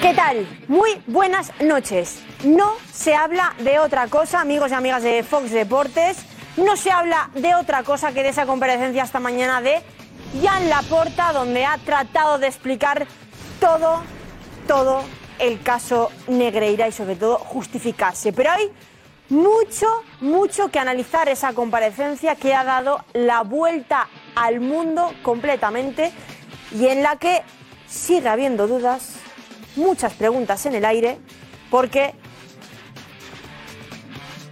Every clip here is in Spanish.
¿Qué tal? Muy buenas noches. No se habla de otra cosa, amigos y amigas de Fox Deportes. No se habla de otra cosa que de esa comparecencia esta mañana de Jan Laporta, donde ha tratado de explicar todo, todo el caso Negreira y sobre todo justificarse. Pero hay mucho, mucho que analizar esa comparecencia que ha dado la vuelta al mundo completamente y en la que sigue habiendo dudas, muchas preguntas en el aire, porque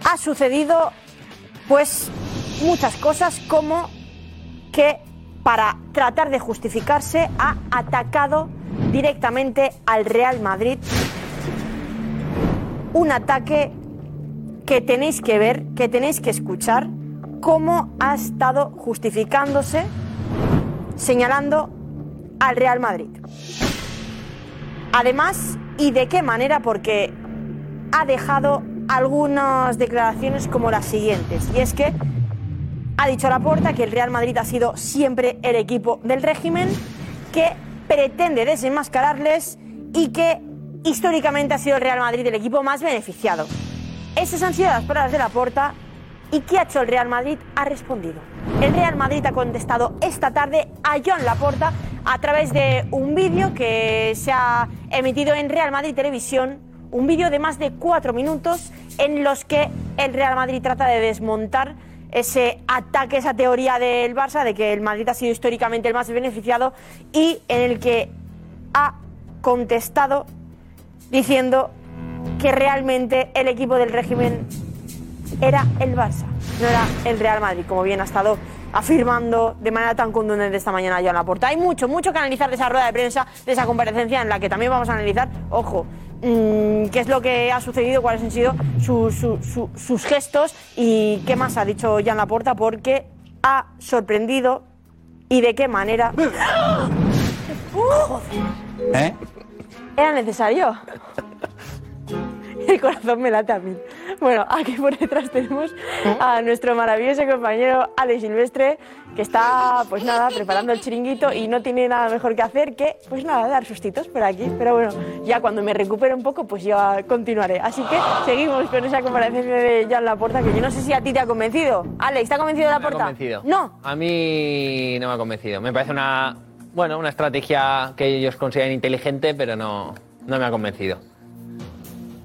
ha sucedido pues muchas cosas como que para tratar de justificarse ha atacado directamente al Real Madrid un ataque que tenéis que ver, que tenéis que escuchar cómo ha estado justificándose señalando al Real Madrid. Además, ¿y de qué manera? Porque ha dejado algunas declaraciones como las siguientes. Y es que ha dicho Laporta que el Real Madrid ha sido siempre el equipo del régimen, que pretende desenmascararles y que históricamente ha sido el Real Madrid el equipo más beneficiado. Esas han sido las palabras de Laporta. ¿Y qué ha hecho el Real Madrid? Ha respondido. El Real Madrid ha contestado esta tarde a Joan Laporta a través de un vídeo que se ha emitido en Real Madrid Televisión, un vídeo de más de cuatro minutos en los que el Real Madrid trata de desmontar ese ataque, esa teoría del Barça de que el Madrid ha sido históricamente el más beneficiado y en el que ha contestado diciendo que realmente el equipo del régimen era el Barça, no era el Real Madrid, como bien ha estado afirmando de manera tan contundente esta mañana Joan Laporta. Hay mucho, mucho que analizar de esa rueda de prensa, de esa comparecencia en la que también vamos a analizar, ojo, mm, qué es lo que ha sucedido, cuáles han sido su- su- su- sus gestos y qué más ha dicho Joan Laporta, porque ha sorprendido y de qué manera... Joder, ¿Eh? ¿Era necesario? El corazón me late a mí. Bueno, aquí por detrás tenemos a nuestro maravilloso compañero Ale Silvestre, que está, pues nada, preparando el chiringuito y no tiene nada mejor que hacer que, pues nada, dar sustitos por aquí. Pero bueno, ya cuando me recupere un poco, pues ya continuaré. Así que seguimos con esa comparecencia de Jan Laporta, que yo no sé si a ti te ha convencido. Ale, ¿está convencido de Me ha Laporta? convencido. No. A mí no me ha convencido. Me parece una, bueno, una estrategia que ellos consideran inteligente, pero no, no me ha convencido.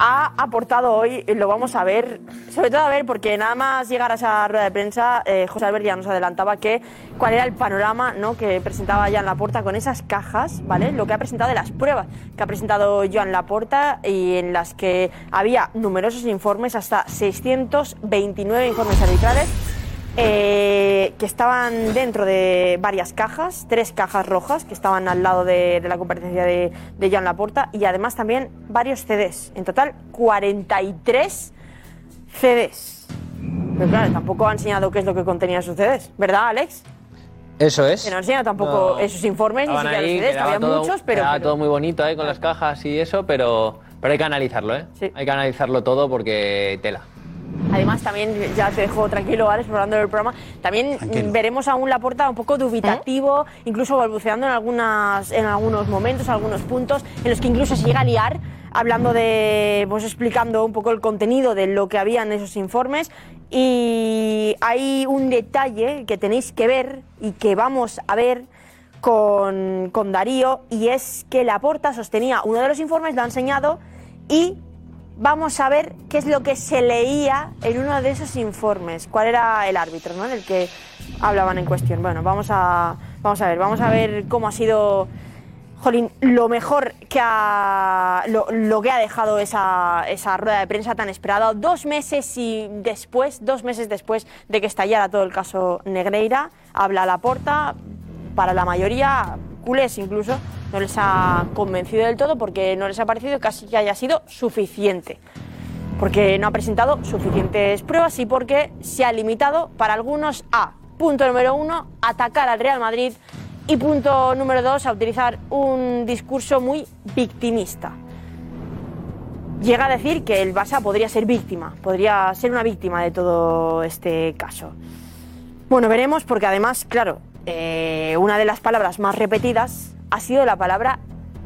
Ha aportado hoy, y lo vamos a ver, sobre todo a ver, porque nada más llegar a esa rueda de prensa, eh, José Albert ya nos adelantaba que cuál era el panorama ¿no? que presentaba Joan Laporta con esas cajas, ¿vale? Lo que ha presentado de las pruebas que ha presentado Joan Laporta y en las que había numerosos informes, hasta 629 informes arbitrales. Eh, que estaban dentro de varias cajas, tres cajas rojas que estaban al lado de, de la comparecencia de, de Joan Laporta y además también varios CDs. En total, 43 CDs. Pero claro, tampoco ha enseñado qué es lo que contenía sus CDs, ¿verdad, Alex? Eso es. Que no ha enseñado tampoco No. esos informes, ni siquiera ahí, los CDs, había todo- muchos, pero... pero- todo muy bonito ¿eh? con las cajas y eso, pero, pero hay que analizarlo, ¿eh? Hay que analizarlo todo porque tela. Además, también, ya te dejo tranquilo, Alex, explorando el programa, también mm, veremos a un Laporta un poco dubitativo, incluso balbuceando en, algunas, en algunos momentos, algunos puntos, en los que incluso se llega a liar, hablando de, pues explicando un poco el contenido de lo que había en esos informes. Y hay un detalle que tenéis que ver y que vamos a ver con, con Darío, y es que Laporta sostenía uno de los informes, lo ha enseñado, y vamos a ver qué es lo que se leía en uno de esos informes. ¿Cuál era el árbitro, ¿no? Del que hablaban en cuestión. Bueno, vamos a, vamos a ver, vamos a ver cómo ha sido. Jolín, lo mejor que ha, lo, que ha dejado esa, esa rueda de prensa tan esperada, dos meses y después, dos meses después de que estallara todo el caso Negreira, habla la porta, para la mayoría culés incluso no les ha convencido del todo porque no les ha parecido casi que haya sido suficiente. Porque no ha presentado suficientes pruebas y porque se ha limitado para algunos a, punto número uno, atacar al Real Madrid y punto número dos, a utilizar un discurso muy victimista. Llega a decir que el Barça podría ser víctima, podría ser una víctima de todo este caso. Bueno, veremos porque además, claro, eh, una de las palabras más repetidas ha sido la palabra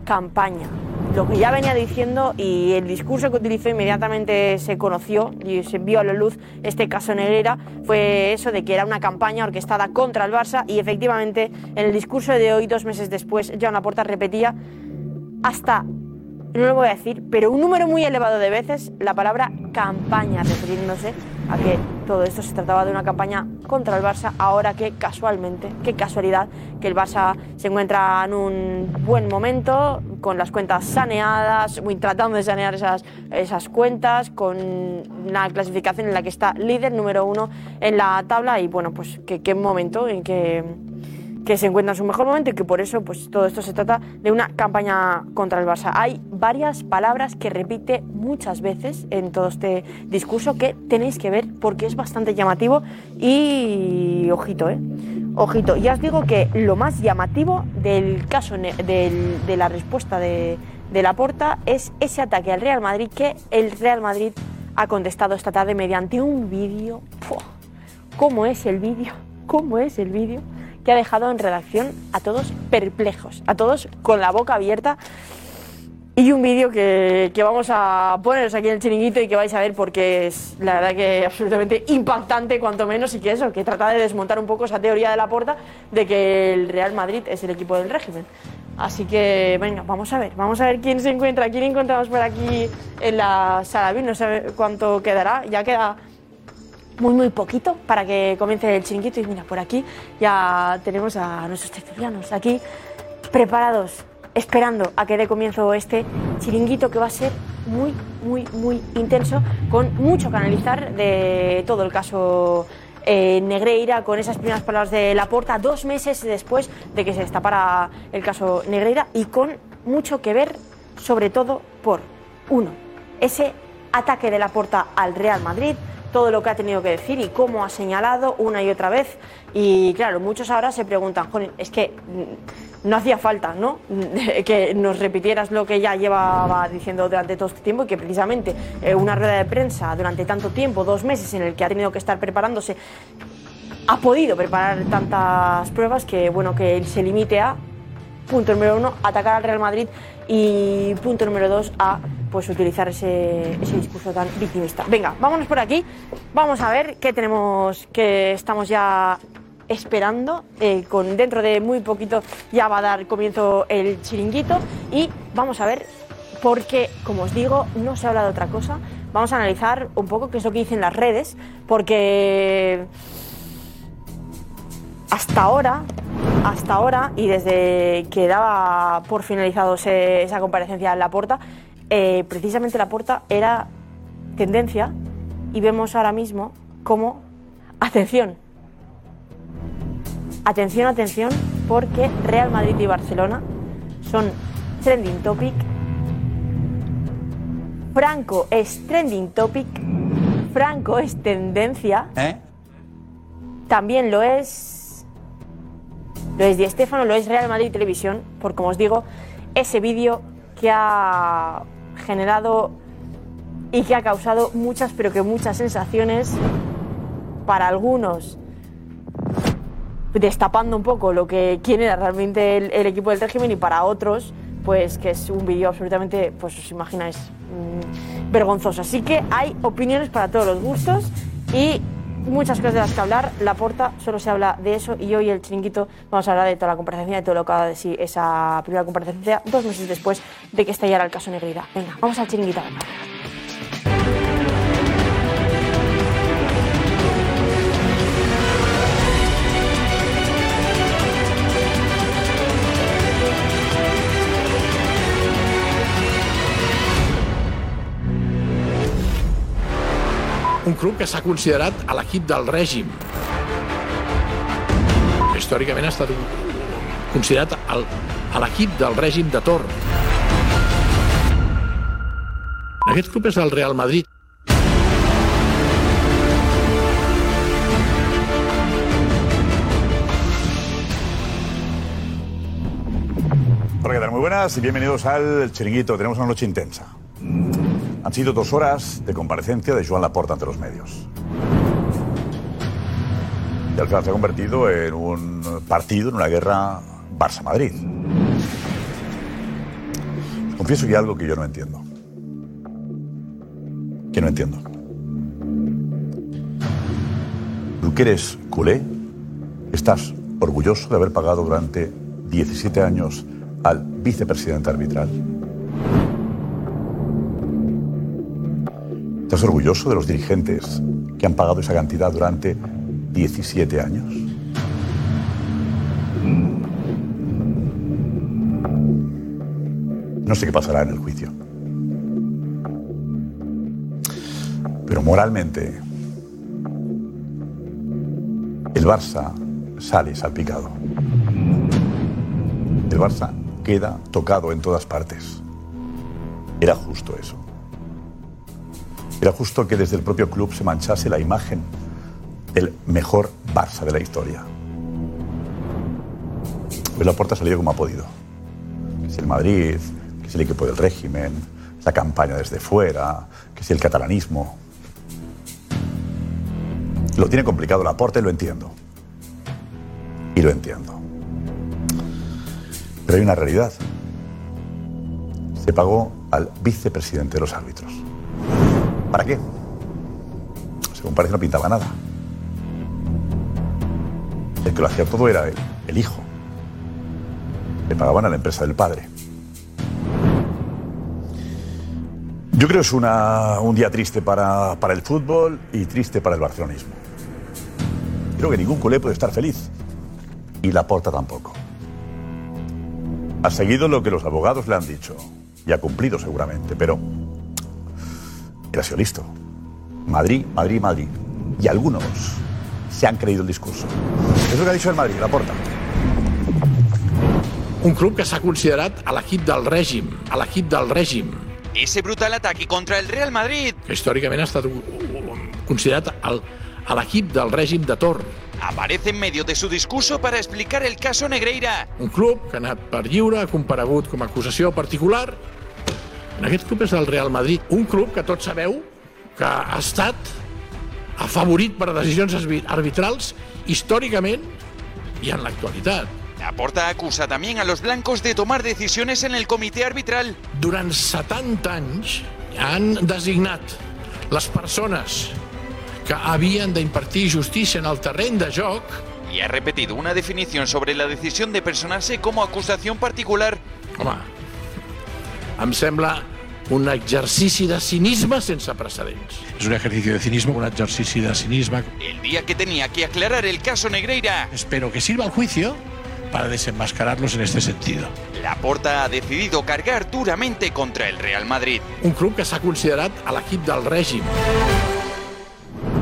campaña. Lo que ya venía diciendo y el discurso que utilizó inmediatamente se conoció y se vio a la luz este caso Negrera fue eso de que era una campaña orquestada contra el Barça y efectivamente en el discurso de hoy, dos meses después, una puerta repetía hasta no lo voy a decir, pero un número muy elevado de veces la palabra campaña, refiriéndose a que todo esto se trataba de una campaña contra el Barça, ahora que casualmente, qué casualidad, que el Barça se encuentra en un buen momento, con las cuentas saneadas, tratando de sanear esas, esas cuentas, con una clasificación en la que está líder número uno en la tabla y bueno, pues qué momento en que que se encuentra en su mejor momento y que por eso pues todo esto se trata de una campaña contra el Barça. Hay varias palabras que repite muchas veces en todo este discurso que tenéis que ver porque es bastante llamativo y ojito, eh. Ojito, ya os digo que lo más llamativo del caso de la respuesta de, de Laporta es ese ataque al Real Madrid que el Real Madrid ha contestado esta tarde mediante un vídeo. ¿Cómo es el vídeo? ¿Cómo es el vídeo? Que ha dejado en redacción a todos perplejos, a todos con la boca abierta. Y un vídeo que, que, vamos a poneros aquí en el chiringuito y que vais a ver porque es la verdad que absolutamente impactante cuanto menos y que eso, que trata de desmontar un poco esa teoría de la porta de que el Real Madrid es el equipo del régimen. Así que venga, vamos a ver, vamos a ver quién se encuentra, quién encontramos por aquí en la sala. No sé cuánto quedará, ya queda muy muy poquito para que comience el chiringuito. Y mira por aquí ya tenemos a nuestros tertulianos aquí preparados esperando a que dé comienzo este chiringuito que va a ser muy muy muy intenso con mucho que analizar de todo el caso eh, Negreira con esas primeras palabras de Laporta dos meses después de que se destapara el caso Negreira y con mucho que ver sobre todo por uno ese ataque de Laporta al Real Madrid todo lo que ha tenido que decir y cómo ha señalado una y otra vez. Y claro, muchos ahora se preguntan, es que no hacía falta, ¿no? que nos repitieras lo que ya llevaba diciendo durante todo este tiempo y que precisamente eh, una rueda de prensa durante tanto tiempo, dos meses en el que ha tenido que estar preparándose, ha podido preparar tantas pruebas que, bueno, que se limite a, punto número uno, atacar al Real Madrid y punto número dos, a pues utilizar ese, ese, discurso tan victimista. Venga, vámonos por aquí, vamos a ver qué tenemos, que estamos ya esperando. Eh, con dentro de muy poquito ya va a dar comienzo el chiringuito y vamos a ver, porque como os digo, no se habla de otra cosa. Vamos a analizar un poco qué es lo que dicen las redes, porque hasta ahora, hasta ahora, y desde que daba por finalizado esa comparecencia en la puerta, eh, precisamente la puerta era tendencia y vemos ahora mismo cómo, atención, atención, atención, porque Real Madrid y Barcelona son trending topic, Franco es trending topic, Franco es tendencia, ¿Eh? también lo es, lo es Di Stéfano, lo es Real Madrid Televisión, por como os digo, ese vídeo que ha generado y que ha causado muchas, pero que muchas sensaciones para algunos, destapando un poco lo que quién era realmente el, equipo del régimen y para otros, pues que es un vídeo absolutamente, pues os imagináis, mm, vergonzoso. Así que hay opiniones para todos los gustos y muchas cosas de las que hablar. La porta solo se habla de eso y hoy el chiringuito vamos a hablar de toda la comparecencia, de todo lo que ha sí esa primera comparecencia, dos meses después de que estallara el caso Negrida. Venga, vamos al chiringuito. Un club que s'ha considerat a l'equip del règim. Històricament ha estat un, considerat el, a l'equip del règim de Torn. Aquest club és el Real Madrid. Hola, ¿qué tal? Muy buenas y bienvenidos al Chiringuito. Tenemos una noche intensa. Han sido dos horas de comparecencia de Joan Laporta ante los medios. Y al final se ha convertido en un partido, en una guerra Barça-Madrid. Confieso que hay algo que yo no entiendo. Que no entiendo. Tú que eres culé, estás orgulloso de haber pagado durante 17 años al vicepresidente arbitral. ¿Estás orgulloso de los dirigentes que han pagado esa cantidad durante 17 años? No sé qué pasará en el juicio. Pero moralmente, el Barça sale salpicado. El Barça queda tocado en todas partes. Era justo eso. Era justo que desde el propio club se manchase la imagen del mejor Barça de la historia. Pues Laporta ha salido como ha podido. Que si el Madrid, que si el equipo del régimen, la campaña desde fuera, que si el catalanismo. Lo tiene complicado Laporta y lo entiendo. Y lo entiendo. Pero hay una realidad. Se pagó al vicepresidente de los árbitros. ¿Para qué? Según parece no pintaba nada. El que lo hacía todo era el, hijo. Le pagaban a la empresa del padre. Yo creo que es un día triste para, para el fútbol y triste para el barcelonismo. Creo que ningún culé puede estar feliz. Y la porta tampoco. Ha seguido lo que los abogados le han dicho. Y ha cumplido seguramente, pero ha sido listo. Madrid, Madrid, Madrid. Y algunos se han creído el discurso. Es lo que ha dicho el Madrid, la porta. Un club que s'ha considerat a l'equip del règim, a l'equip del règim, Ese brutal ataque contra el Real Madrid que històricament ha estat considerat el, a l'equip del règim de Torn. aparece en medio de su discurso para explicar el caso Negreira. Un club que ha anat per lliure, ha comparegut com a acusació particular. En aquest club és el Real Madrid. Un club que tots sabeu que ha estat afavorit per decisions arbi- arbitrals històricament i en l'actualitat. Laporta acusa también a los blancos de tomar decisiones en el comité arbitral. Durant 70 anys han designat les persones que havien d'impartir justícia en el terreny de joc Y ha repetido una definición sobre la decisión de personarse como acusación particular. Home, em sembla un exercici de cinisme sense precedents. Es un ejercicio de cinismo, un ejercicio de cinismo. El día que tenía que aclarar el caso Negreira, Espero que sirva el juicio para desenmascararlos en este sentido. Laporta ha decidido cargar duramente contra el Real Madrid. Un club que s'ha considerat a l'equip del règim.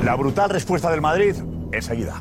La brutal respuesta del Madrid enseguida.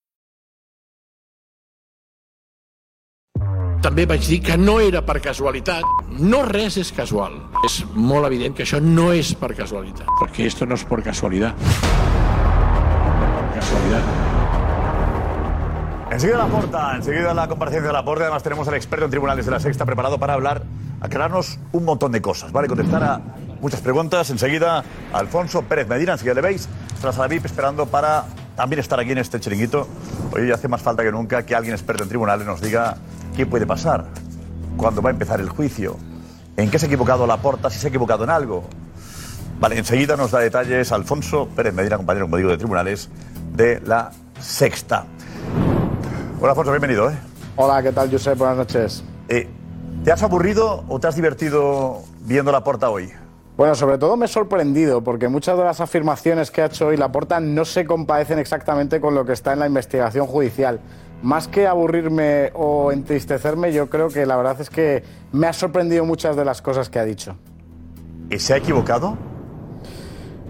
També vaig dir que no era per casualitat. No res és casual. És molt evident que això no és per casualitat. Porque esto no es por casualidad. Casualidad. Enseguida la porta, enseguida la comparecencia de la porta. Además, tenemos al experto en tribunales de la Sexta preparado para hablar, aclararnos un montón de cosas, ¿vale? Contestar a muchas preguntas. Enseguida, Alfonso Pérez Medina, enseguida le veis, tras a la VIP esperando para también estar aquí en este chiringuito. Hoy hace más falta que nunca que alguien experto en tribunales nos diga qué puede pasar, cuándo va a empezar el juicio, en qué se ha equivocado la porta, si se ha equivocado en algo. Vale, enseguida nos da detalles Alfonso Pérez Medina, compañero, como digo, de tribunales de la Sexta. Hola, Alfonso, bienvenido. ¿eh? Hola, ¿qué tal, Josep? Buenas noches. Eh, ¿Te has aburrido o te has divertido viendo la porta hoy? Bueno, sobre todo me he sorprendido porque muchas de las afirmaciones que ha hecho hoy Laporta no se compadecen exactamente con lo que está en la investigación judicial. Más que aburrirme o entristecerme, yo creo que la verdad es que me ha sorprendido muchas de las cosas que ha dicho. ¿Y se ha equivocado?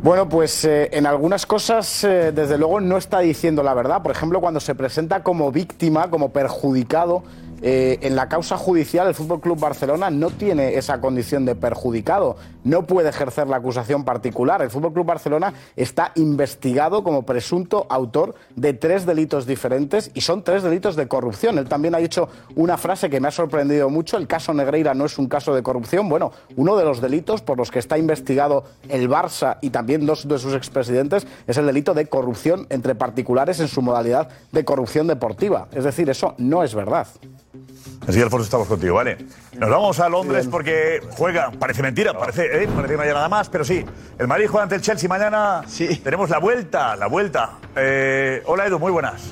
Bueno, pues eh, en algunas cosas, eh, desde luego, no está diciendo la verdad. Por ejemplo, cuando se presenta como víctima, como perjudicado eh, en la causa judicial, el Fútbol Club Barcelona no tiene esa condición de perjudicado, no puede ejercer la acusación particular. El Fútbol Club Barcelona está investigado como presunto autor de tres delitos diferentes y son tres delitos de corrupción. Él también ha dicho una frase que me ha sorprendido mucho: el caso Negreira no es un caso de corrupción. Bueno, uno de los delitos por los que está investigado el Barça y también dos de sus expresidentes es el delito de corrupción entre particulares en su modalidad de corrupción deportiva. Es decir, eso no es verdad. Así que, Alfonso, estamos contigo, ¿vale? Nos vamos a Londres porque juega, parece mentira, parece, ¿eh? parece que no haya nada más, pero sí. El Madrid juega ante el Chelsea mañana. Sí. Tenemos la vuelta, la vuelta. Eh, hola, Edu, muy buenas.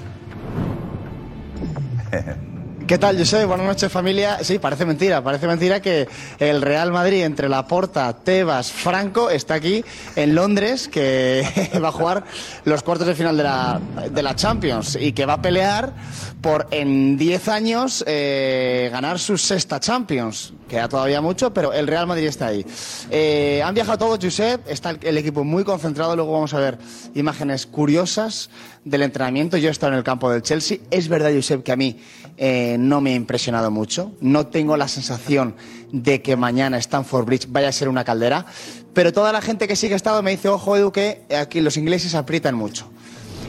¿Qué tal, José? Buenas noches, familia. Sí, parece mentira, parece mentira que el Real Madrid entre Laporta, Tebas, Franco está aquí en Londres, que va a jugar los cuartos de final de la, de la Champions y que va a pelear por en 10 años eh, ganar su sexta Champions. Queda todavía mucho, pero el Real Madrid está ahí. Eh, han viajado todos, Josep, está el, equipo muy concentrado, luego vamos a ver imágenes curiosas del entrenamiento. Yo he estado en el campo del Chelsea. Es verdad, Josep, que a mí eh, no me ha impresionado mucho. No tengo la sensación de que mañana Stanford Bridge vaya a ser una caldera. Pero toda la gente que sí que ha estado me dice, ojo, Edu, que aquí los ingleses aprietan mucho.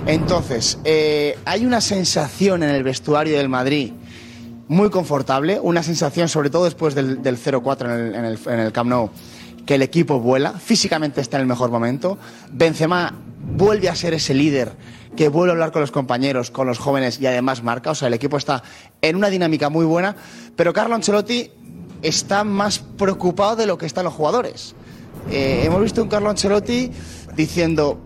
Entonces, eh, hay una sensación en el vestuario del Madrid muy confortable, una sensación, sobre todo después del, del 0-4 en el, en, en el Camp Nou, que el equipo vuela, físicamente está en el mejor momento. Benzema vuelve a ser ese líder que vuelve a hablar con los compañeros, con los jóvenes y además marca. O sea, el equipo está en una dinámica muy buena, pero Carlo Ancelotti está más preocupado de lo que están los jugadores. Eh, hemos visto un Carlo Ancelotti diciendo,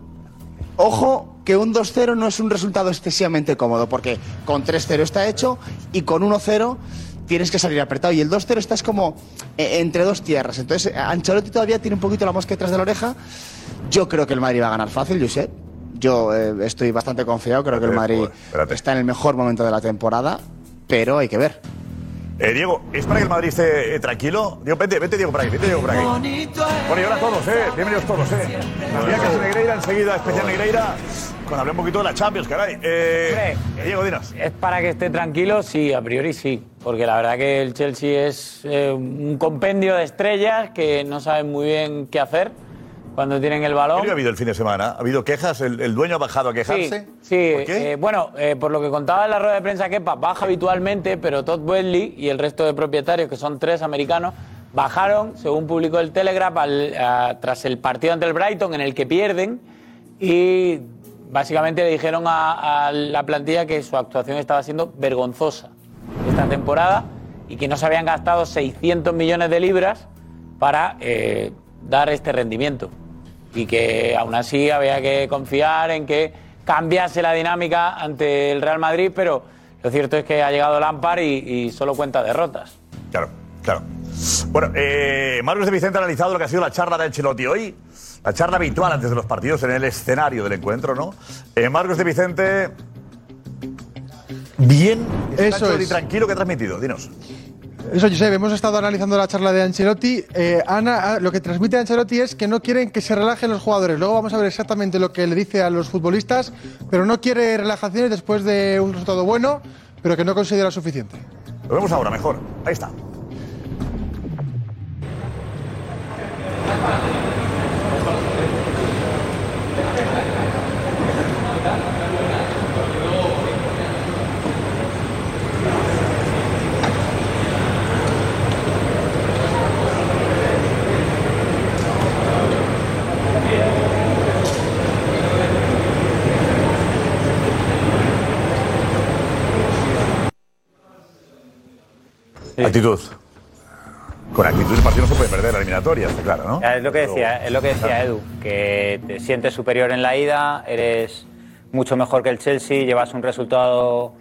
ojo, que un 2-0 no es un resultado excesivamente cómodo, porque con 3-0 está hecho y con 1-0 tienes que salir apretado. Y el 2-0 estás como eh, entre dos tierras. Entonces, Ancelotti todavía tiene un poquito la mosca detrás de la oreja. Yo creo que el Madrid va a ganar fácil, Josep. Yo eh, estoy bastante confiado, creo que el Madrid está en el mejor momento de la temporada, pero hay que ver. Eh, Diego, ¿es para que el Madrid esté eh, tranquilo? Diego, vete, vete, Diego, por aquí, vete, Diego, por aquí. Bueno, y ahora todos, ¿eh? Bienvenidos todos, ¿eh? Viajes de Negreira, enseguida, especial Negreira, con hablar un poquito de la Champions, caray. Eh, Diego, dinos. ¿Es para que esté tranquilo? Sí, a priori sí. Porque la verdad que el Chelsea es eh, un compendio de estrellas que no saben muy bien qué hacer cuando tienen el balón. ¿Qué ha habido el fin de semana? ¿Ha habido quejas? ¿El, el dueño ha bajado a quejarse? Sí, sí. ¿Por qué? eh, bueno, eh, por lo que contaba en la rueda de prensa Kepa, baja habitualmente, pero Todd Wedley y el resto de propietarios, que son tres americanos, bajaron, según publicó el Telegraph, al- a- tras el partido ante el Brighton, en el que pierden, y básicamente le dijeron a, a la plantilla que su actuación estaba siendo vergonzosa esta temporada y que no se habían gastado 600 millones de libras para eh, dar este rendimiento y que aún así había que confiar en que cambiase la dinámica ante el Real Madrid, pero lo cierto es que ha llegado Lampard y, y solo cuenta derrotas. Claro, claro. Bueno, eh, Marcos de Vicente ha analizado lo que ha sido la charla de Ancelotti hoy. La charla habitual antes de los partidos en el escenario del encuentro, ¿no? Eh, Marcos de Vicente. Bien. Eso es. tranquilo que ha transmitido. Dinos. Eso, Josep, hemos estado analizando la charla de Ancelotti. Eh, Ana, ah, lo que transmite Ancelotti es que no quieren que se relajen los jugadores. Luego vamos a ver exactamente lo que le dice a los futbolistas, pero no quiere relajaciones después de un resultado bueno, pero que no considera suficiente. Lo vemos ahora mejor. Ahí está. Actitud. Con actitud el partido no se puede perder la eliminatoria, está claro, ¿no? Ya, Es lo que decía, es lo que decía Edu, que te sientes superior en la ida, eres mucho mejor que el Chelsea, llevas un resultado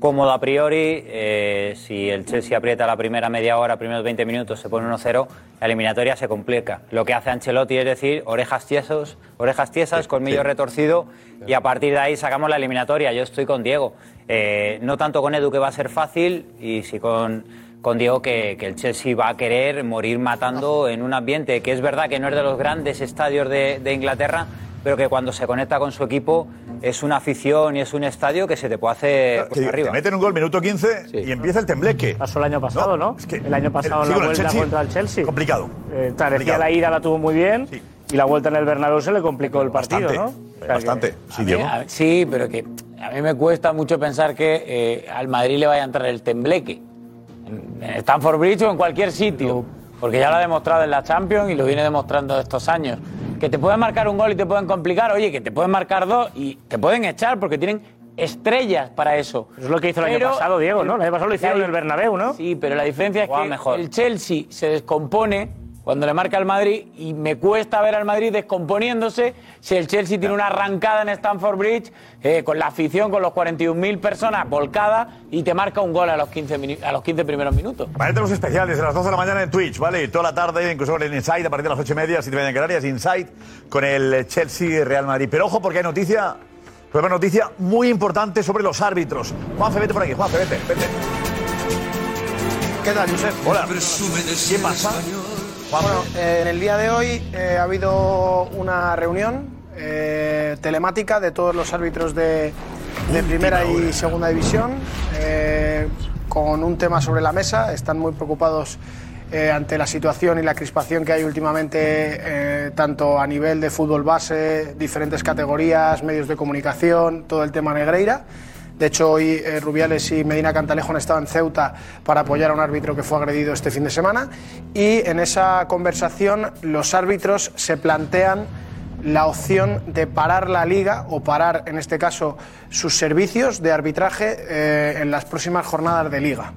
cómodo a priori. eh, si el Chelsea aprieta la primera media hora, primeros 20 minutos, se pone 1-0, la eliminatoria se complica. Lo que hace Ancelotti es decir, orejas tiesos, orejas tiesas, colmillo retorcido, y a partir de ahí sacamos la eliminatoria. Yo estoy con Diego. Eh, no tanto con Edu, que va a ser fácil, y sí con, con Diego, que, que el Chelsea va a querer morir matando en un ambiente que es verdad que no es de los grandes estadios de, de Inglaterra, pero que cuando se conecta con su equipo es una afición y es un estadio que se te puede hacer Que por arriba. te meten un gol minuto 15 y empieza el tembleque. Pasó el año pasado, ¿no? Es que el año pasado el- sí, la el vuelta Chelsea, contra el Chelsea. Complicado. Eh, Complicado. la ida la tuvo muy bien y la vuelta en el Bernabéu se le complicó el partido, Bastante, ¿no? O sea que- Bastante. Sí, A Diego. mí- a- sí, pero que a mí me cuesta mucho pensar que eh, al Madrid le vaya a entrar el tembleque. Stanford Bridge o en cualquier sitio. Porque ya lo ha demostrado en la Champions y lo viene demostrando estos años. Que te pueden marcar un gol y te pueden complicar. Oye, que te pueden marcar dos y te pueden echar porque tienen estrellas para eso. Es lo que hizo el año pasado, Diego, ¿no? El año pasado lo hicieron en el Bernabéu, ¿no? Sí, pero la diferencia es que mejor. el Chelsea se descompone cuando le marca al Madrid y me cuesta ver al Madrid descomponiéndose si el Chelsea tiene una arrancada en Stamford Bridge eh, con la afición, con los 41.000 personas volcadas y te marca un gol a los 15, minu- a los 15 primeros minutos. Mañana tenemos especial desde las 12 de la mañana en Twitch, ¿vale? Y toda la tarde, incluso con el Inside, a partir de las 8 y media, 7 y media en Canarias, Inside, con el Chelsea Real Madrid. Pero ojo, porque hay noticia, una noticia muy importante sobre los árbitros. Juanfe, vete por aquí, Juanfe, vete, vete. ¿Qué tal, Josep? Hola. ¿Qué pasa? Bueno, eh, en el día de hoy eh, ha habido una reunión eh, telemática de todos los árbitros de, de primera y segunda división con un tema sobre la mesa. Están muy preocupados ante la situación y la crispación que hay últimamente, tanto a nivel de fútbol base, diferentes categorías, medios de comunicación, todo el tema Negreira. De hecho, hoy eh, Rubiales y Medina Cantalejo han estado en Ceuta para apoyar a un árbitro que fue agredido este fin de semana. Y en esa conversación los árbitros se plantean la opción de parar la liga o parar, en este caso, sus servicios de arbitraje eh, en las próximas jornadas de liga.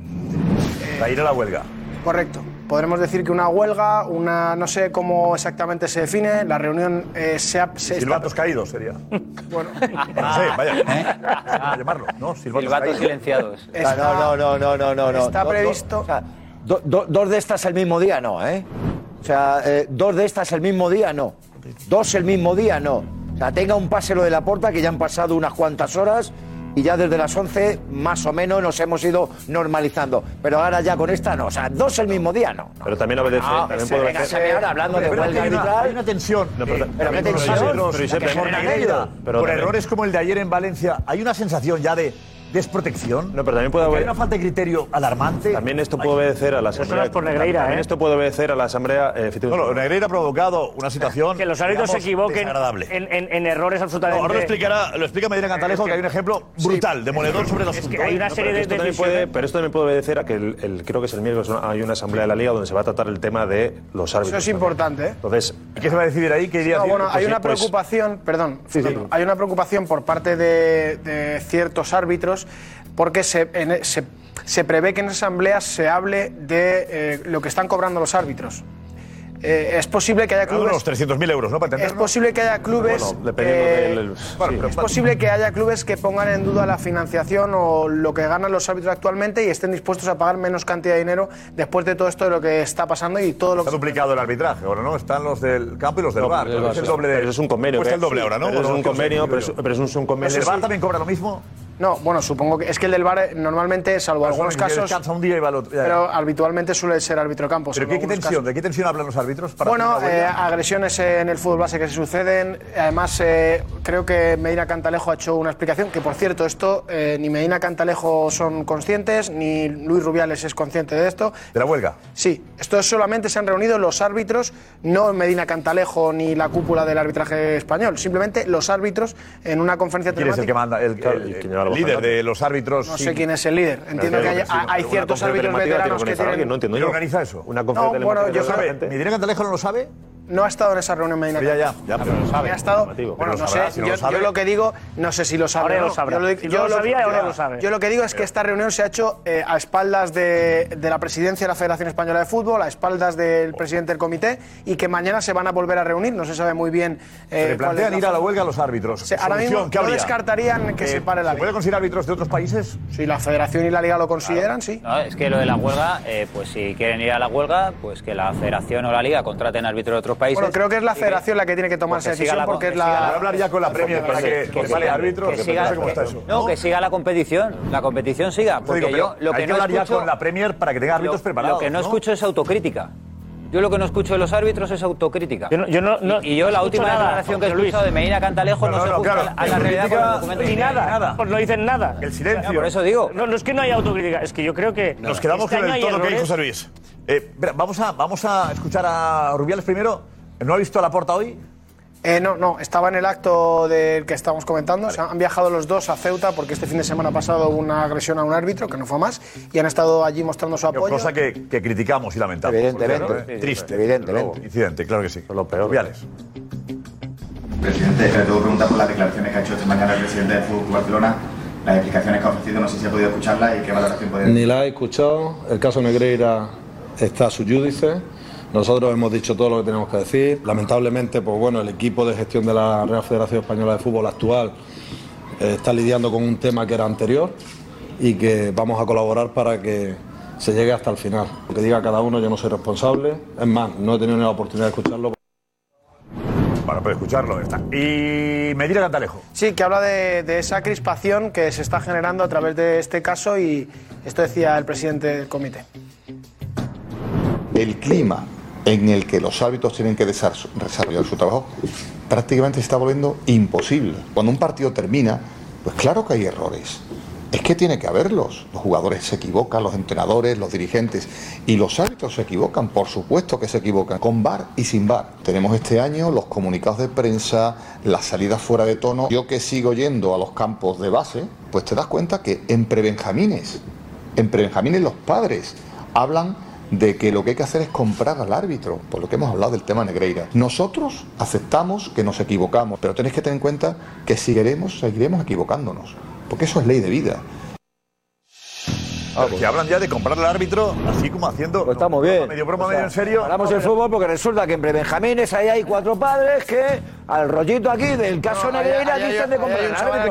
Para ir a la huelga. Correcto. Podremos decir que una huelga, una no sé cómo exactamente se define, la reunión eh, se ha... Se está- caídos sería. Bueno, No sé, vaya. ¿Cómo llamarlo? ¿No? Silbatos, silenciados. Está- no, no, no, no, no, no. está Do- do- previsto- o sea, do- do- dos de estas el mismo día, no, ¿eh? O sea, eh, dos de estas el mismo día, no. Dos el mismo día, no. O sea, tenga un pase lo de la puerta, que ya han pasado unas cuantas horas y ya desde las 11 más o menos nos hemos ido normalizando. Pero ahora ya con esta no. O sea, dos el mismo día, no. Pero también obedece. No, también ahora hablando de huelga hay una-. Hay una tensión. No, pero- pero qué tensión, por errores como el de ayer en Valencia, hay una sensación ya de desprotección. No, pero también puede Porque hay haber- una falta de criterio alarmante. También esto puede obedecer a la Eso no asamblea. es por Negreira, También ¿eh? esto puede obedecer a la asamblea. eh, No, no, Negreira ha provocado una situación. Que los árbitros se equivoquen en, en- en errores No, absolutamente... ahora lo explicará, lo explica Medina Cantalejo, que, hay un ejemplo brutal, demoledor sobre el Es asunto. que hay una No, serie pero de esto puede, pero esto también puede obedecer a que el, el- creo que es el miércoles ¿no? hay una asamblea de la liga donde se va a tratar el tema de los Eso árbitros. es importante, ¿eh? Entonces, ¿Y qué se va a decidir ahí? ¿Qué No, bueno, pues hay sí, una pues- preocupación, perdón, Sí, sí. hay una preocupación por parte de, de ciertos árbitros porque se, en e- se, se prevé que en esa asamblea se hable de eh, lo que están cobrando los árbitros. Eh, es posible que haya clubes. los 300.000 euros, ¿no? Para Es posible que haya clubes. Bueno, dependiendo eh, del- Bueno, sí. pero- es posible que haya clubes que pongan en duda la financiación o lo que ganan los árbitros actualmente y estén dispuestos a pagar menos cantidad de dinero después de todo esto de lo que está pasando y todo lo Está que. duplicado el arbitraje, ahora no, están los del campo y los del no, bar. bar, es el doble de. Pero es un convenio. Que- el doble ahora, ¿no? Pero es ¿O un convenio, pero es, un ¿Los convenio. del bar también cobra lo mismo? No, bueno, supongo que es que el del bar eh, normalmente, salvo algunos casos. descansa un día y va al otro. ya, ya. Pero habitualmente suele ser árbitro campo. ¿Pero qué, tensión? casos. ¿De qué tensión hablan los árbitros? para Bueno, eh, agresiones en el fútbol base que se suceden. Además, eh, creo que Medina Cantalejo ha hecho una explicación que, por cierto, esto eh, ni Medina Cantalejo son conscientes, ni Luis Rubiales es consciente de esto. ¿De la huelga? Sí, esto es solamente se han reunido los árbitros, no Medina Cantalejo ni la cúpula del arbitraje español, simplemente los árbitros en una conferencia ¿Quién es el que manda? El, el- el líder de los árbitros. No sí. sé quién es el líder. Entiendo que hay, hay ciertos árbitros veteranos que tienen. No entiendo ¿Quién yo. organiza eso? Una conferencia No, bueno, yo gente. ¿Medina Cantalejo no lo sabe? No ha estado en esa reunión Medina Ya, ya, ya, pero lo sabe. Ha estado, bueno, no sé, yo, lo yo que digo, no sé si lo sabe. Ahora lo. Yo lo, Si no lo sabía, ahora lo sabe. Yo lo que digo es que esta reunión se ha hecho eh, a espaldas de, de la presidencia de la Federación Española de Fútbol, a espaldas del presidente del comité, y que mañana se van a volver a reunir. No se sabe muy bien. Se Eh, es plantean ir a la huelga a los árbitros. Ahora mismo ¿qué no habría? descartarían que Eh, se pare la ¿Se puede conseguir árbitros de otros países? Si la Federación y la Liga lo consideran, sí. No, es que lo de la huelga, eh, pues si quieren ir a la huelga, pues que la federación o la liga contraten árbitros de otros países. Bueno, creo que es la Federación la que tiene que tomar esa pues decisión la- porque es la. Voy a hablar ya con la Premier para que, vale siga- no sé cómo está que- eso. No, que siga la competición, la competición siga. Porque digo, yo lo hay que no hablar ya con la Premier para que tenga árbitros preparados. Lo que no, ¿no? escucho es autocrítica. Yo lo que no escucho de los árbitros es autocrítica. Yo no- yo no- no- y, y yo la última nada, declaración que he escuchado de Medina Cantalejo no, No, no, se no, ajusta claro, a la realidad con los documentos. Ni tiene. nada, pues no dicen nada. El silencio. Por eso digo. No, no es que no haya autocrítica, es que yo creo que. Nos quedamos este con el todo que dijo. José Luis. Eh, vamos, a, vamos a escuchar a Rubiales primero. ¿No ha visto a la porta hoy? Eh, no, no, estaba en el acto del que estamos comentando. O sea, han viajado los dos a Ceuta porque este fin de semana pasado hubo una agresión a un árbitro, que no fue más, y han estado allí mostrando su apoyo. Cosa que, que criticamos y lamentamos. Evidentemente. Porque, ¿no? Triste. Evidentemente. Incidente, claro que sí. Lo peor. Rubiales. Presidente, le tengo que preguntar por las declaraciones que ha hecho esta mañana el presidente del Fútbol Barcelona, las explicaciones que ha ofrecido, no sé si ha podido escucharlas y qué valoración puede Ni la he escuchado. El caso Negreira está a su judice. Nosotros hemos dicho todo lo que tenemos que decir. Lamentablemente, pues bueno, el equipo de gestión de la Real Federación Española de Fútbol actual eh, está lidiando con un tema que era anterior y que vamos a colaborar para que se llegue hasta el final. Lo que diga cada uno, yo no soy responsable. Es más, no he tenido ni la oportunidad de escucharlo. Bueno, puede escucharlo. Está. Y Medina Cantalejo. Sí, que habla de, de esa crispación que se está generando a través de este caso y esto decía el presidente del comité. el clima en el que los árbitros tienen que desar- desarrollar su trabajo prácticamente se está volviendo imposible. Cuando un partido termina, pues claro que hay errores. Es que tiene que haberlos. Los jugadores se equivocan, los entrenadores, los dirigentes y los árbitros se equivocan, por supuesto que se equivocan, con bar y sin bar. Tenemos este año los comunicados de prensa, las salidas fuera de tono. Yo que sigo yendo a los campos de base, pues te das cuenta que en prebenjamines, en prebenjamines los padres hablan de que lo que hay que hacer es comprar al árbitro, por lo que hemos hablado del tema Negreira. Nosotros aceptamos que nos equivocamos, pero tenéis que tener en cuenta que seguiremos, seguiremos equivocándonos, porque eso es ley de vida. que hablan ya de comprar al árbitro, así como haciendo. Pues está muy bien. Medio broma, O sea, medio en serio. Hablamos del fútbol porque resulta que en Prebenjamines ahí hay cuatro padres que al rollito aquí del caso No, Negreira dicen de comprar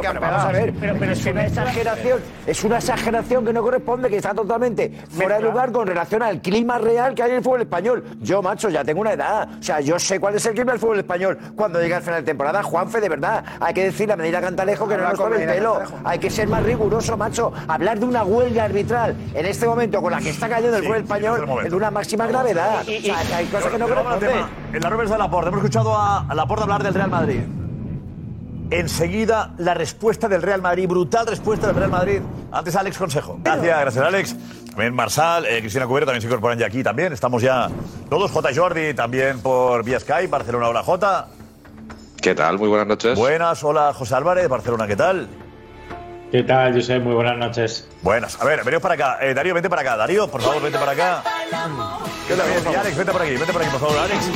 Pero vamos a ver, Pero- pero es si una no- exageración, es una exageración que no corresponde, que está totalmente fuera de lugar con relación al clima real que hay en el fútbol español. Yo, macho, ya tengo una edad. O sea, yo sé cuál es el clima del fútbol español cuando llega el final de temporada. Juanfe, de verdad, hay que decir a Medina Cantalejo que no nos con tome el pelo. Cantalejo. Hay que ser más riguroso, macho. Hablar de una huelga arbitral en este momento con la que está cayendo el Sí, fútbol sí, este es español de una máxima gravedad. Y- y- O sea, que hay cosas que no corresponden. En la Roberts de Laporte, hemos escuchado a, a Laporte hablar del Real Madrid. Enseguida, la respuesta del Real Madrid, brutal respuesta del Real Madrid. Antes, Alex Consejo. Gracias, gracias, Alex. También Marsal, eh, Cristina Cubero también se incorporan ya aquí también. Estamos ya todos. J. Jordi también por vía Skype. Barcelona, hola J. ¿Qué tal? Muy buenas noches. Buenas, hola José Álvarez, Barcelona, ¿qué tal? ¿Qué tal, José? Muy buenas noches. Buenas. A ver, veníos para acá. Eh, Darío, vente para acá. Darío, por favor, vente para acá. ¿Qué tal? Bien, y Alex, vente por aquí, vente por aquí, por favor, Alex.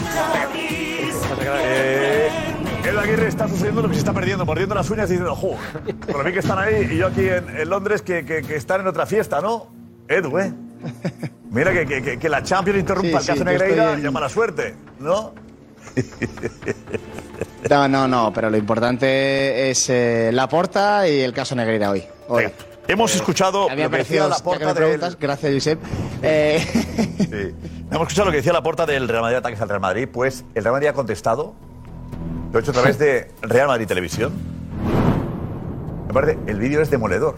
Eh, Edu Aguirre está sucediendo lo que se está perdiendo, mordiendo las uñas y diciendo, ¡jo! Por mí que están ahí y yo aquí en, en Londres que, que- que están en otra fiesta, ¿no? Edu, ¿eh? Mira que, que- la Champions interrumpa Sí, el sí, caso yo Negreira, en- llama la suerte, ¿no? No, no, no, pero lo importante es eh, la porta y el caso Negreira hoy. hoy. Hemos escuchado A mí me lo que decía la porta del... preguntas, gracias, Josep. Eh, Sí. Hemos escuchado lo que decía la porta del Real Madrid ataques al Real Madrid, pues el Real Madrid ha contestado. Lo ha hecho a través de Real Madrid Televisión. Me parece, el vídeo es demoledor.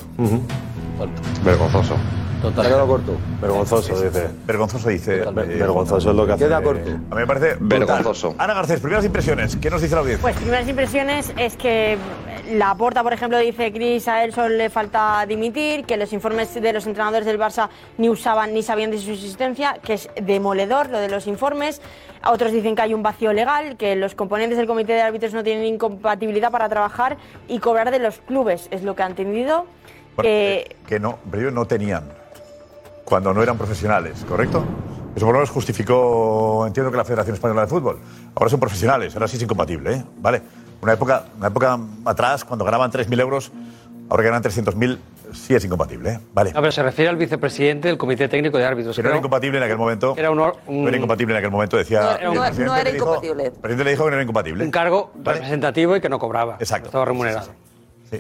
Vergonzoso. Total. quedado corto. Vergonzoso, dice. Vergonzoso, dice. eh, Vergonzoso es lo que hace. Queda corto. A mí me parece. Vergonzoso. Ana Garcés, primeras impresiones. ¿Qué nos dice la audiencia? Pues primeras impresiones es que la porta, por ejemplo, dice Chris a él solo le falta dimitir, que los informes de los entrenadores del Barça ni usaban ni sabían de su existencia, que es demoledor lo de los informes. Otros dicen que hay un vacío legal, que los componentes del comité de árbitros no tienen incompatibilidad para trabajar y cobrar de los clubes, es lo que ha entendido. Bueno, Que eh, que no, pero ellos no tenían. Cuando no eran profesionales, ¿correcto? Eso por lo menos justificó, entiendo que la Federación Española de Fútbol. Ahora son profesionales, ahora sí es incompatible, ¿eh? Vale. Una época, una época atrás, cuando ganaban 3.000 euros, ahora que ganan 300.000, sí es incompatible, ¿eh? Vale. No, pero se refiere al vicepresidente del Comité Técnico de Árbitros. Que no era incompatible en aquel momento. Era un un- No era incompatible en aquel momento, decía. No, el no- presidente no era dijo- incompatible. El presidente le dijo que no era incompatible. un cargo representativo y que no cobraba. Exacto. Estaba remunerado.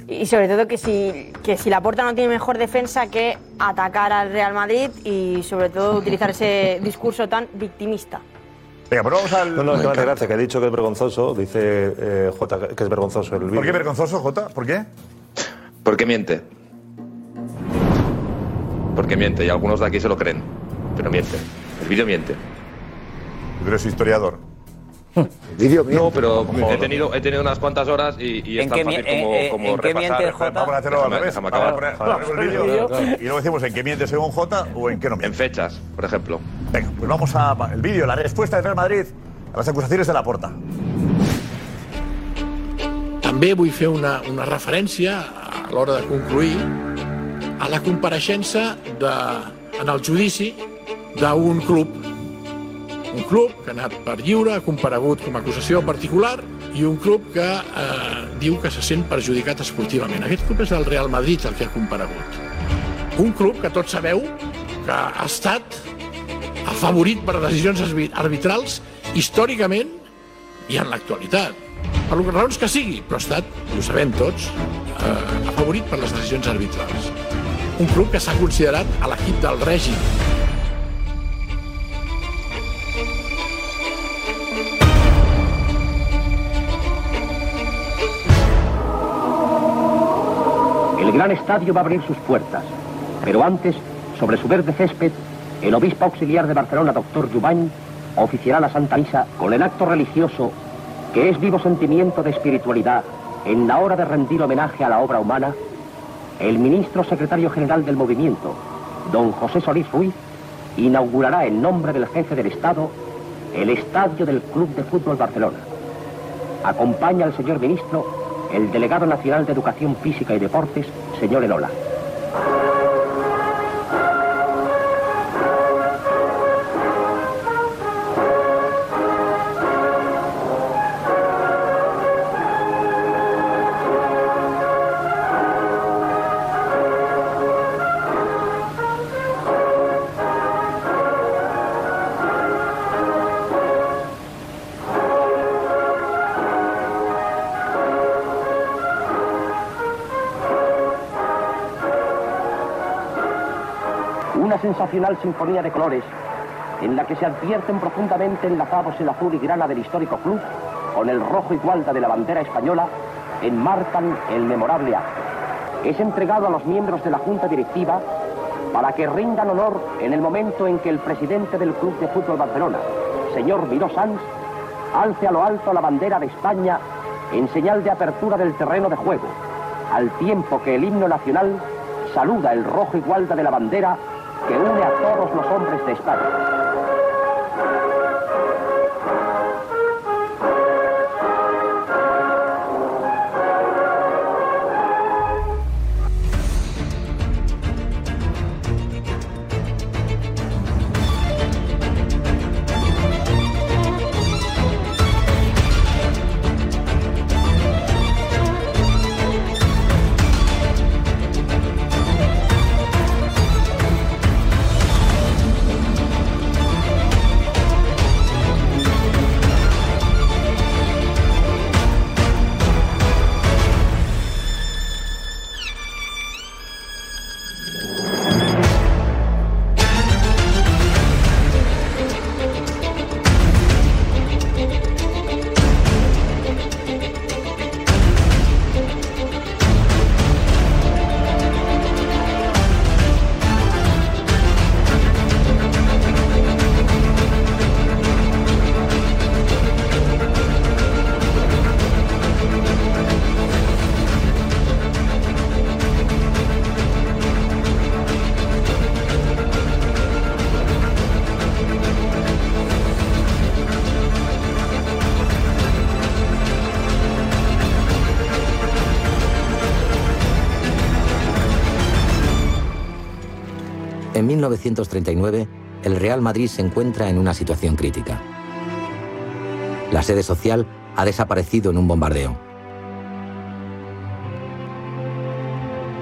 Y sobre todo que si, que si la Porta no tiene mejor defensa que atacar al Real Madrid y sobre todo utilizar ese discurso tan victimista. Venga, pero vamos al. No, no, que me hace gracia, que ha dicho que es vergonzoso, dice eh, Jota que es vergonzoso el vídeo. ¿Por qué vergonzoso, Jota? ¿Por qué? Porque miente. Porque miente, y algunos de aquí se lo creen. Pero miente. El vídeo miente. Tú eres historiador. No, pero he tenido, he tenido unas cuantas horas y, y es ¿En tan qué fácil como, eh, eh, como ¿en qué repasar. miente Jota? Vamos a hacerlo al revés. Vamos a acabar. poner- vamos a poner el vídeo y luego decimos en qué miente según Jota o en qué no miente. En fechas, por ejemplo. Venga, pues vamos a el vídeo, la respuesta del Real Madrid a las acusaciones de la Porta. També vull fer una, una referència a l'hora de concluir a la compareixença de, en el judici d'un club. Un club que ha anat per lliure, ha comparegut com a acusació particular i un club que eh, diu que se sent perjudicat esportivament. Aquest club és el Real Madrid el que ha comparegut. Un club que tots sabeu que ha estat afavorit per decisions arbi- arbitrals històricament i en l'actualitat. Per les raons que sigui, però ha estat, ho sabem tots, eh, afavorit per les decisions arbitrals. Un club que s'ha considerat a l'equip del règim. El gran estadio va a abrir sus puertas, pero antes, sobre su verde césped, el obispo auxiliar de Barcelona, doctor Jubany, oficiará la Santa Misa con el acto religioso que es vivo sentimiento de espiritualidad en la hora de rendir homenaje a la obra humana. El ministro secretario general del movimiento, don José Solís Ruiz, inaugurará en nombre del jefe del Estado el estadio del Club de Fútbol Barcelona. Acompaña al señor ministro el delegado nacional de Educación Física y Deportes, señor Elola. Sensacional sinfonía de colores en la que se advierten profundamente enlazados el azul y grana del histórico club con el rojo y gualda de la bandera española enmarcan el memorable acto. Es entregado a los miembros de la Junta Directiva para que rindan honor en el momento en que el presidente del Club de Fútbol Barcelona, señor Miró Sanz, alce a lo alto la bandera de España en señal de apertura del terreno de juego, al tiempo que el himno nacional saluda el rojo y gualda de la bandera que une a todos los hombres de España. 1939, el Real Madrid se encuentra en una situación crítica. La sede social ha desaparecido en un bombardeo.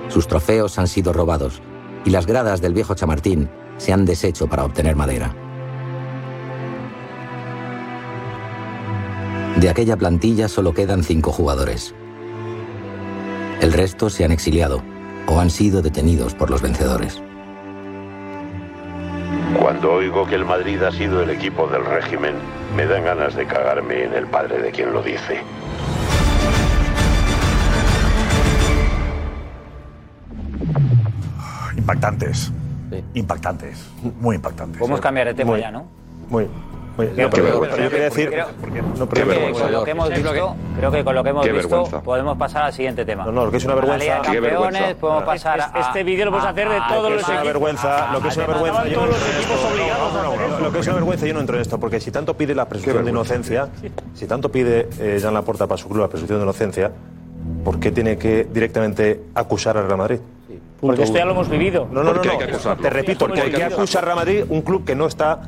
Sus trofeos han sido robados y las gradas del viejo Chamartín se han deshecho para obtener madera. De aquella plantilla solo quedan cinco jugadores. El resto se han exiliado o han sido detenidos por los vencedores. Oigo que el Madrid ha sido el equipo del régimen, me dan ganas de cagarme en el padre de quien lo dice. Impactantes. Impactantes. Muy impactantes. Podemos cambiar de tema Muy- ya, ¿no? Muy. No, pero, vergüenza. pero yo quería decir. Creo- no, Creo pero- que con lo que hemos visto, creo que con lo que hemos Qué visto vergüenza. podemos pasar al siguiente tema. No, no, lo que es una A la vergüenza. Liga de Qué Campeones, vergüenza. podemos pasar es- a- este vídeo lo puedes a- hacer de a- todos a- los a- una vergüenza, lo que es una a- vergüenza. a- todos los equipos obligados a. Lo que es una vergüenza, yo no entro en esto, porque si tanto pide la presunción de inocencia, si tanto pide eh, Jean Laporta para su club la presunción de inocencia, ¿por qué tiene que directamente acusar al Real Madrid? Porque esto ya lo hemos vivido. No, no, no. Te repito, ¿Por qué ¿por hay qué que acusa al Real Madrid un club que no está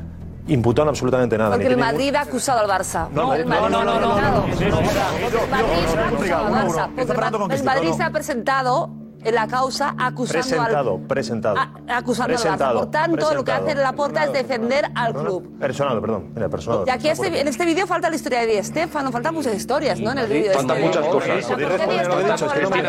imputado en absolutamente nada? Porque el Madrid ha acusado al Barça. No, el no, Madrid no, no. El Madrid ha acusado al Barça. Porque el Ma- el Madrid se ha presentado en la causa acusando Presentado, al presentado. acusando al Barça. Presentado, Por tanto, lo que hace Laporta es defender al club. Personado, perdón. Mira, personado. Y aquí este- en este vídeo falta la historia de Di Stefano, faltan muchas historias, ¿no? En el vídeo. Faltan este. muchas cosas. ¿Por qué Di Podéis responder lo dicho, es que no me-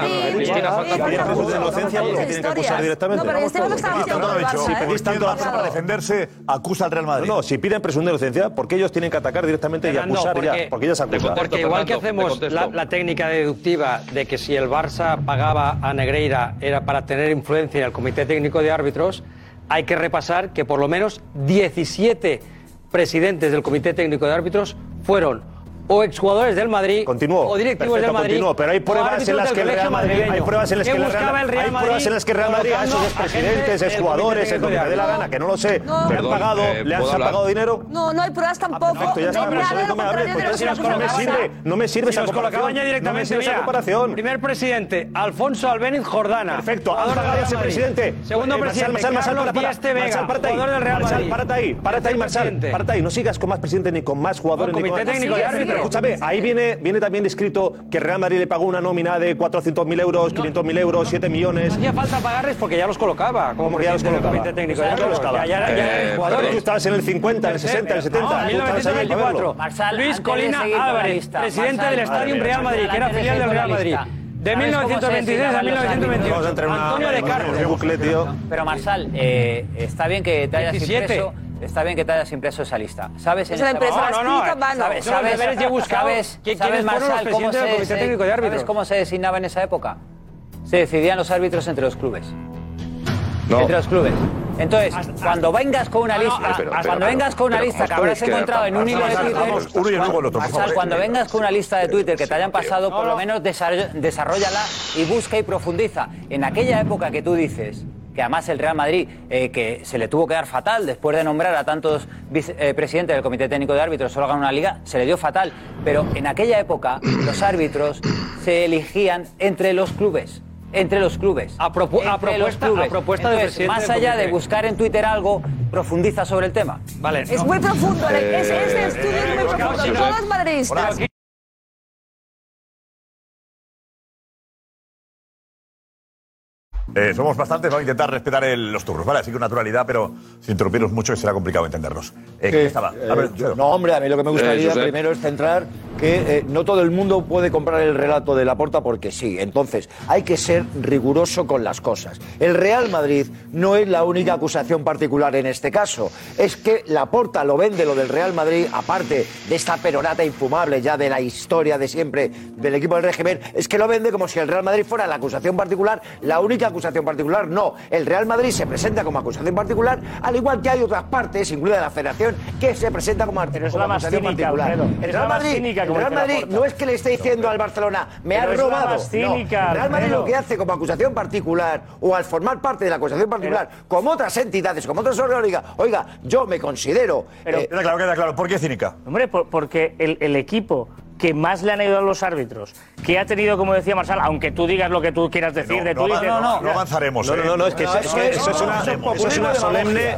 inocencia porque historias. tienen que acusar directamente. No, pero Di Stefano estaba diciendo No, al no, dicho, Barça. si pedís tanto la para defenderse, acusa al Real Madrid. No, si piden presunción de inocencia, porque ellos tienen que atacar directamente y acusar porque- ya, porque ellos acusan. Porque igual que hacemos la, la técnica deductiva de que si el Barça pagaba a Negreira era para tener influencia en el Comité Técnico de Árbitros, hay que repasar que por lo menos 17 presidentes del Comité Técnico de Árbitros fueron o exjugadores del Madrid o directivos Perfecto, del Madrid. continuó, pero hay pruebas en las que el Real Madrid, hay pruebas en las ¿Qué que el Real, Real hay pruebas Madrid en las que Real Madrid a esos del exjugadores, lo que de dé la gana, que no lo sé, No. le han pagado, eh, le han pagado dinero. No, no hay pruebas tampoco. Perfecto, ya está, no me hables, pues no me sirve, no me sirve Si esa comparación. No me directamente, sirve esa comparación. Primer presidente, Alfonso Albéniz Jordana. Perfecto, del pagado ese Madrid. presidente. Segundo Eh, presidente, Carlos. Díaz Tevega, Marçal, párate ahí. jugador del Real Madrid. párate ahí, párate ahí, Presidente. párate ahí. No sigas con más presidentes ni con más jugadores ni con comité Pero escúchame, ahí viene, viene también escrito que Real Madrid le pagó una nómina de 400.000 euros, 500.000 euros, 7 millones. No hacía falta pagarles porque ya los colocaba. Como ¿Cómo que ya los colocaba? Técnico Ya de los colocaba. Ya, ya, ya Eh, jugadores. Tú estabas en el 50, en el 60, en el 70. No, Tú estabas ahí para 1924. verlo. Luis Colina Álvarez, presidente del Stadium Real Madrid, que era filial del Real Madrid. De 1923 a 1928. Vamos a entrar en una- Antonio de Carlos. bucle, tío. Pero Marsal, eh, está bien que te hayas 17. impreso. Está bien que te hayas impreso esa lista. ¿Sabes? en Esa esa- empresa No, no, no, mano. ¿Sabes? ¿Sabes? ¿Sabes? quién- ¿Sabes, Marsal, cómo del se, Técnico de Árbitros? ¿Sabes cómo se designaba en esa época? Se decidían los árbitros entre los clubes. No. Entre los clubes. Entonces, cuando vengas con una no, lista, pero, pero, cuando pero, vengas con una pero, lista que ¿cómo habrás encontrado en un hilo de Twitter, uno y luego el otro, cuando vengas con una lista de Twitter que te hayan pasado, por lo menos desarroll- desarrollala y busca y profundiza. En aquella época que tú dices, que además el Real Madrid, eh, que se le tuvo que dar fatal después de nombrar a tantos eh, presidentes del Comité Técnico de Árbitros, solo ganó una liga, se le dio fatal. Pero en aquella época los árbitros se elegían entre los clubes. Entre los clubes. A propu- a Entre los propuesta- clubes. a propuesta del Entonces, presidente Más del allá de buscar en Twitter algo, profundiza sobre el tema. Vale. Es muy profundo, ese, ese estudio es muy profundo. Todos madridistas. Eh, somos bastantes, vamos a intentar respetar el- los turnos, ¿vale? Así que naturalidad, pero sin interrumpirnos mucho que será complicado entendernos. Eh, ¿qué estaba? A ver, Eh, yo- no, hombre, a mí lo que me gustaría Eh, primero es centrar que eh, no todo el mundo puede comprar el relato de Laporta porque sí. Entonces, hay que ser riguroso con las cosas. El Real Madrid no es la única acusación particular en este caso. Es que Laporta lo vende lo del Real Madrid, aparte de esta perorata infumable ya de la historia de siempre del equipo del régimen, es que lo vende como si el Real Madrid fuera la acusación particular, la única acusación particular. No, el Real Madrid se presenta como acusación particular, al igual que hay otras partes, incluida la Federación, que se presenta como, es como más acusación cínica, particular. Alfredo. El Real Madrid, cínica, el como Real dice Madrid Laporta. no es que le esté diciendo al Barcelona, me la robado. No. el Real Madrid lo que hace como acusación particular o al formar parte de la acusación particular, como otras entidades, como otras órganos, oiga, yo me considero. Pero- eh, Queda claro, queda claro. ¿Por qué cínica? Hombre, por- porque el, el equipo que más le han ayudado los árbitros, que ha tenido, como decía Marsal, aunque tú digas lo que tú quieras decir no. No, no, no, no avanzaremos. No, no, no, es que eso es una solemne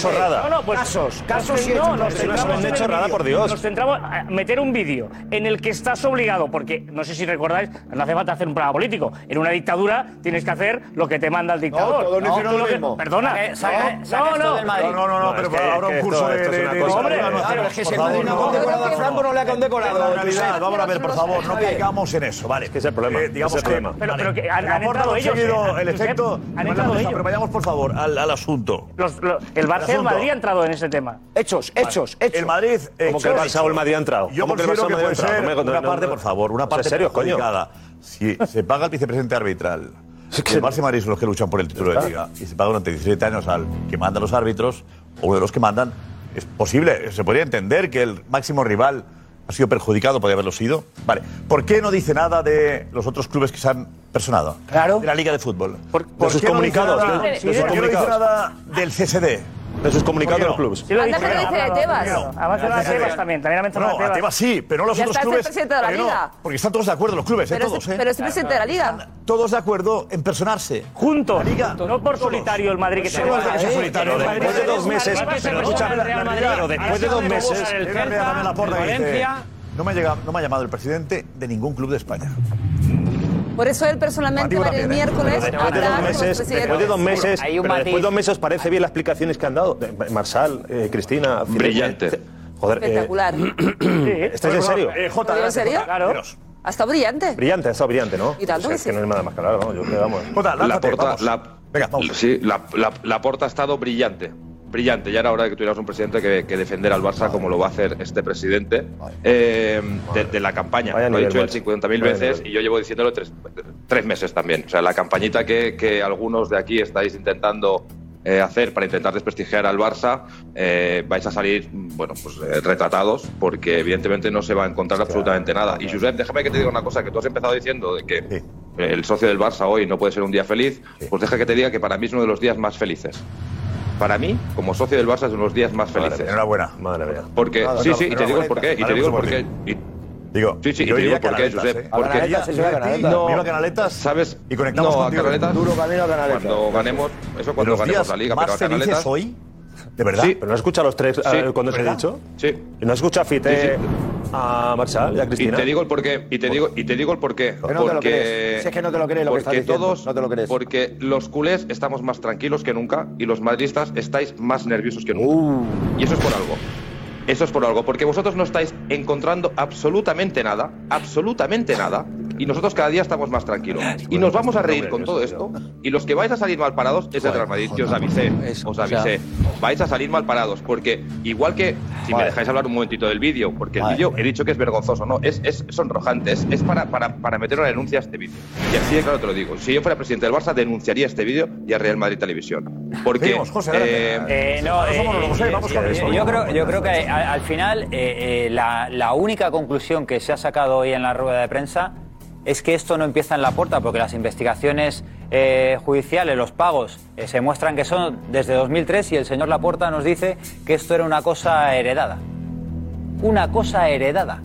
chorrada. No, no, pues casos, casos no, nos centramos en chorrada, por Dios. Nos centramos a meter un vídeo en el que estás obligado, porque no sé si recordáis, no hace falta hacer un programa político. En una dictadura tienes que hacer lo que te manda el dictador. No, no, No, no, no, no, pero ahora un curso de... Hombre, es que no le ha condecorado. En realidad, vamos a ver, por favor, no caigamos en eso, ¿vale? Es que es el problema. Eh, digamos es el problema. Pero, pero que han, han entrado ellos. Eh, el efecto, han entrado ellos. Pero vayamos, por favor, al, al asunto. Los, el Barça el Madrid ha entrado en ese tema. Hechos, hechos, vale. hechos. El Madrid... Eh, hechos. Como que el Barça o el Madrid ha entrado. Yo como que el Barça o el Madrid ha entrado. Una parte, por favor, una parte serio, coño. Si se paga el vicepresidente arbitral... El Barça y Madrid son los que luchan por el título de liga. Y se paga durante 17 años al que manda los árbitros, o uno de los que mandan, es posible, se podría entender que el máximo rival ha sido perjudicado, podría haberlo sido. Vale, ¿por qué no dice nada de los otros clubes que se han personado? Claro. De la Liga de Fútbol. ¿Por, sus comunicados. No dice nada, sus qué no dice nada del CSD? de sus comunicados de los clubes. Sí, lo dice de Tebas. Además, de Tebas también. También ha mencionado no, a Tebas. sí, pero no los otros clubes. presidente de la Liga. porque están todos de acuerdo los clubes, eh, todos. ¿eh? Pero es el presidente de la Liga. Todos de acuerdo en personarse. Juntos. No por solitario el Madrid que se ¿eh? solitario. Después de dos meses. Después de dos meses. No me ha llamado el presidente de ningún club de España. Por eso él personalmente va ¿eh? el miércoles después de dos meses, después de dos meses, parece bien las explicaciones que han dado. Eh, Marsal, eh, Cristina, brillante. Joder, espectacular. ¿Estás en pues, serio? Eh, ¿En serio? Claro. Ha estado brillante. Brillante, ha estado brillante, ¿no? Y tanto o que, es que no hay nada más que hablar, ¿no? Vamos. Jota, la porta, Venga. Sí, la, la, la porta ha estado brillante brillante. Ya era hora de que tuvieras un presidente que, que defendiera al Barça como lo va a hacer este presidente eh, de, la campaña. Lo he dicho él 50.000 veces y yo llevo diciéndolo tres, tres, meses también. O sea, la campañita que, algunos de aquí estáis intentando eh, hacer para intentar desprestigiar al Barça, eh, vais a salir bueno, pues, eh, retratados porque evidentemente no se va a encontrar absolutamente nada. Y Josep, déjame que te diga una cosa, que tú has empezado diciendo de que el socio del Barça hoy no puede ser un día feliz, pues deja que te diga que para mí es uno de los días más felices para mí, como socio del Barça, es uno de los días más felices. Madre enhorabuena. Madre mía. Porque, no, no, sí, sí, y te digo el porqué, y te digo el porqué. Digo, sí, sí, yo y te digo por qué, Josep. ¿eh? Porque ella se lleva canaletas. No, eh, iba canaletas ¿sabes? y conectamos no, a canaletas. Duro camino a canaletas. Cuando ganemos, eso cuando ganemos la liga, pero a canaletas. hoy? ¿De verdad? Sí. ¿Pero no escucha a los tres eh, cuando te he dicho? Sí. ¿No escucha a Fite, sí, a Marchal y a Cristina? Y te digo el porqué. Y te digo, y te digo el porqué. Porque, es que no te lo crees lo que estás todos, no te lo crees. Porque los culés estamos más tranquilos que nunca y los madridistas estáis más nerviosos que nunca. Uh. Y eso es por algo. Eso es por algo, porque vosotros no estáis encontrando absolutamente nada, absolutamente nada, y nosotros cada día estamos más tranquilos. Y nos vamos a reír con todo esto. Y los que vais a salir mal parados es el Real Madrid. Yo os avisé, os avisé. Vais a salir mal parados porque igual que si me dejáis hablar un momentito del vídeo, porque el vídeo he dicho que es vergonzoso, no, es, es sonrojante, es, es para, para, para, meter una denuncia a este vídeo. Y así de claro te lo digo. Si yo fuera presidente del Barça denunciaría este vídeo y a Real Madrid Televisión. Porque José, eh, eh, eh, no, eh, eh, yo creo, yo creo que al, al final la, la única conclusión que se ha sacado hoy en la rueda de prensa es que esto no empieza en la puerta, porque las investigaciones eh, judiciales, los pagos, eh, se muestran que son desde 2003 y el señor Laporta nos dice que esto era una cosa heredada. Una cosa heredada.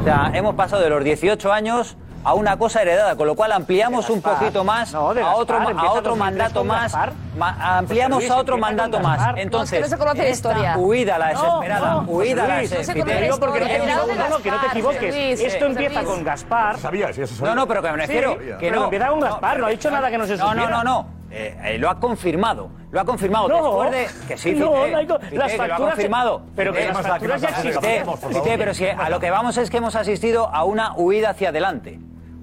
O sea, hemos pasado de los 18 años a una cosa heredada, con lo cual ampliamos un poquito más no, a otro, par, a otro mandato más, ma, ampliamos Luis, a otro mandato más. Entonces, no, es que no se conoce la historia. huida la desesperada, huida la desesperada. porque no te equivoques, Luis, esto eh, empieza con Gaspar. Sabías, eso sabía. No, no, pero que me refiero sí, que no. empieza con Gaspar, no ha dicho nada que no se supiera. No, no, no, eh, eh, lo ha confirmado, lo ha confirmado. No, después de, que sí, no, las facturas lo ha confirmado. Pero que eh, ya existen. Pero si a lo que vamos es que hemos asistido a una huida hacia adelante.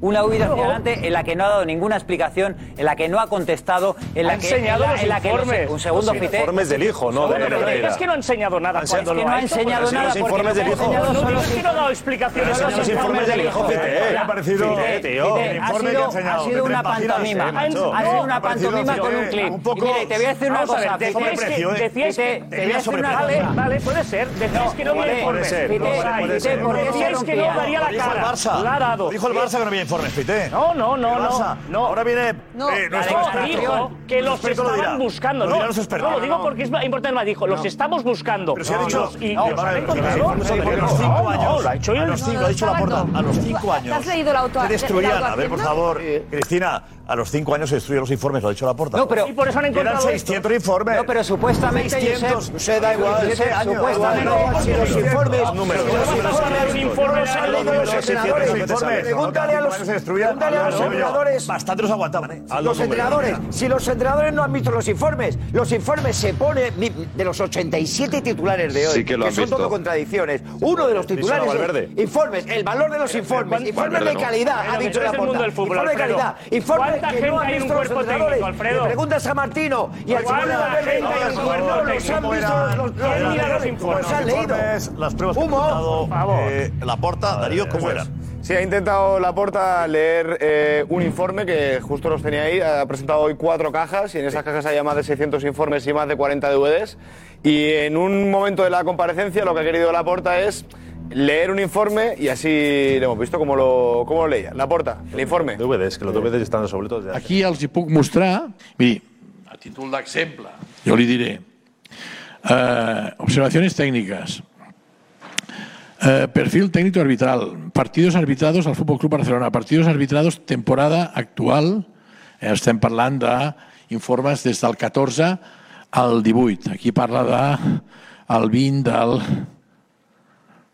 Una huida hacia adelante en la que no ha dado ninguna explicación, en la que no ha contestado, en la ha que. enseñado en la, los en la que informes. No sé, un segundo los fite, informes del hijo, ¿no? De, de, de, es que no ha enseñado nada. Es que no ha enseñado nada. Los informes del hijo. No es que no ha dado explicaciones. Los informes del hijo, Fite. ¿eh? Ha parecido. Ha sido una pantomima. ¿eh? Ha sido una pantomima con un ¿eh? clip. Mire, te voy a decir una cosa. Decíais que. Te voy a decir. Vale, puede ser. Decíais que no había informes. Puede ser. Decíais que no daría la cara. La ha dado. Dijo el Barça que no había informes informes, Pité. No, no, no, ¿Qué no, pasa? no. Ahora viene No, eh, nuestro no, experto. dijo que los lo estaban dirá. buscando. Lo No, no, lo digo porque es importante más. Dijo, los estamos buscando. Pero si ha dicho. Los- y No, los han encontrado. No, cinco no, años. lo ha dicho A él. los cinco, ha dicho la porta. A los cinco ¿Te años. has leído la auto Se destruían. A ver, por favor, Cristina, a los cinco años se destruyen los informes, lo ha dicho la porta. No, pero- Y por eso han encontrado 600 informes. No, pero supuestamente, 600. Josep, Se da igual, años. supuestamente, Da igual, si los informes, Números. si los informes, un informe no se han leído los entrenadores. Pregúntale a los, pregúntale a los entrenadores. Bastante los aguantaban, ¿eh? Los entrenadores, si los entrenadores no han visto los informes, los informes se pone de los 87 titulares de hoy, Sí que lo han son visto. todo contradicciones. Uno de los titulares es informes, el valor de los informes, informes de no. calidad, ha dicho la porta. del fútbol, Informe de calidad, informes ¿Cuánta que no han visto los entrenadores. Alfredo? Le preguntas a Martino y al ¿Cuánta señor Valverde, no, los han ¿Cómo visto, los, los, han leído. las pruebas que ha eh, la porta, Darío, ¿cómo eran? Sí, ha intentado Laporta leer eh, un informe que justo los tenía ahí. Ha presentado hoy cuatro cajas y en esas cajas hay más de 600 informes y más de 40 DVDs. Y en un momento de la comparecencia lo que ha querido Laporta es leer un informe y así lo hemos visto. Cómo lo, cómo lo leía. Laporta, el informe. DVDs, que los DVDs estan desoblitos de Aquí els hi puc mostrar, miri, a títol d'exemple, jo li diré, eh, observaciones técnicas, Eh, perfil técnico arbitral, partidos arbitrados al Fútbol Club Barcelona, partidos arbitrados temporada actual, eh, estem parlant d'informes des del 14 al 18. Aquí parla de el 20 del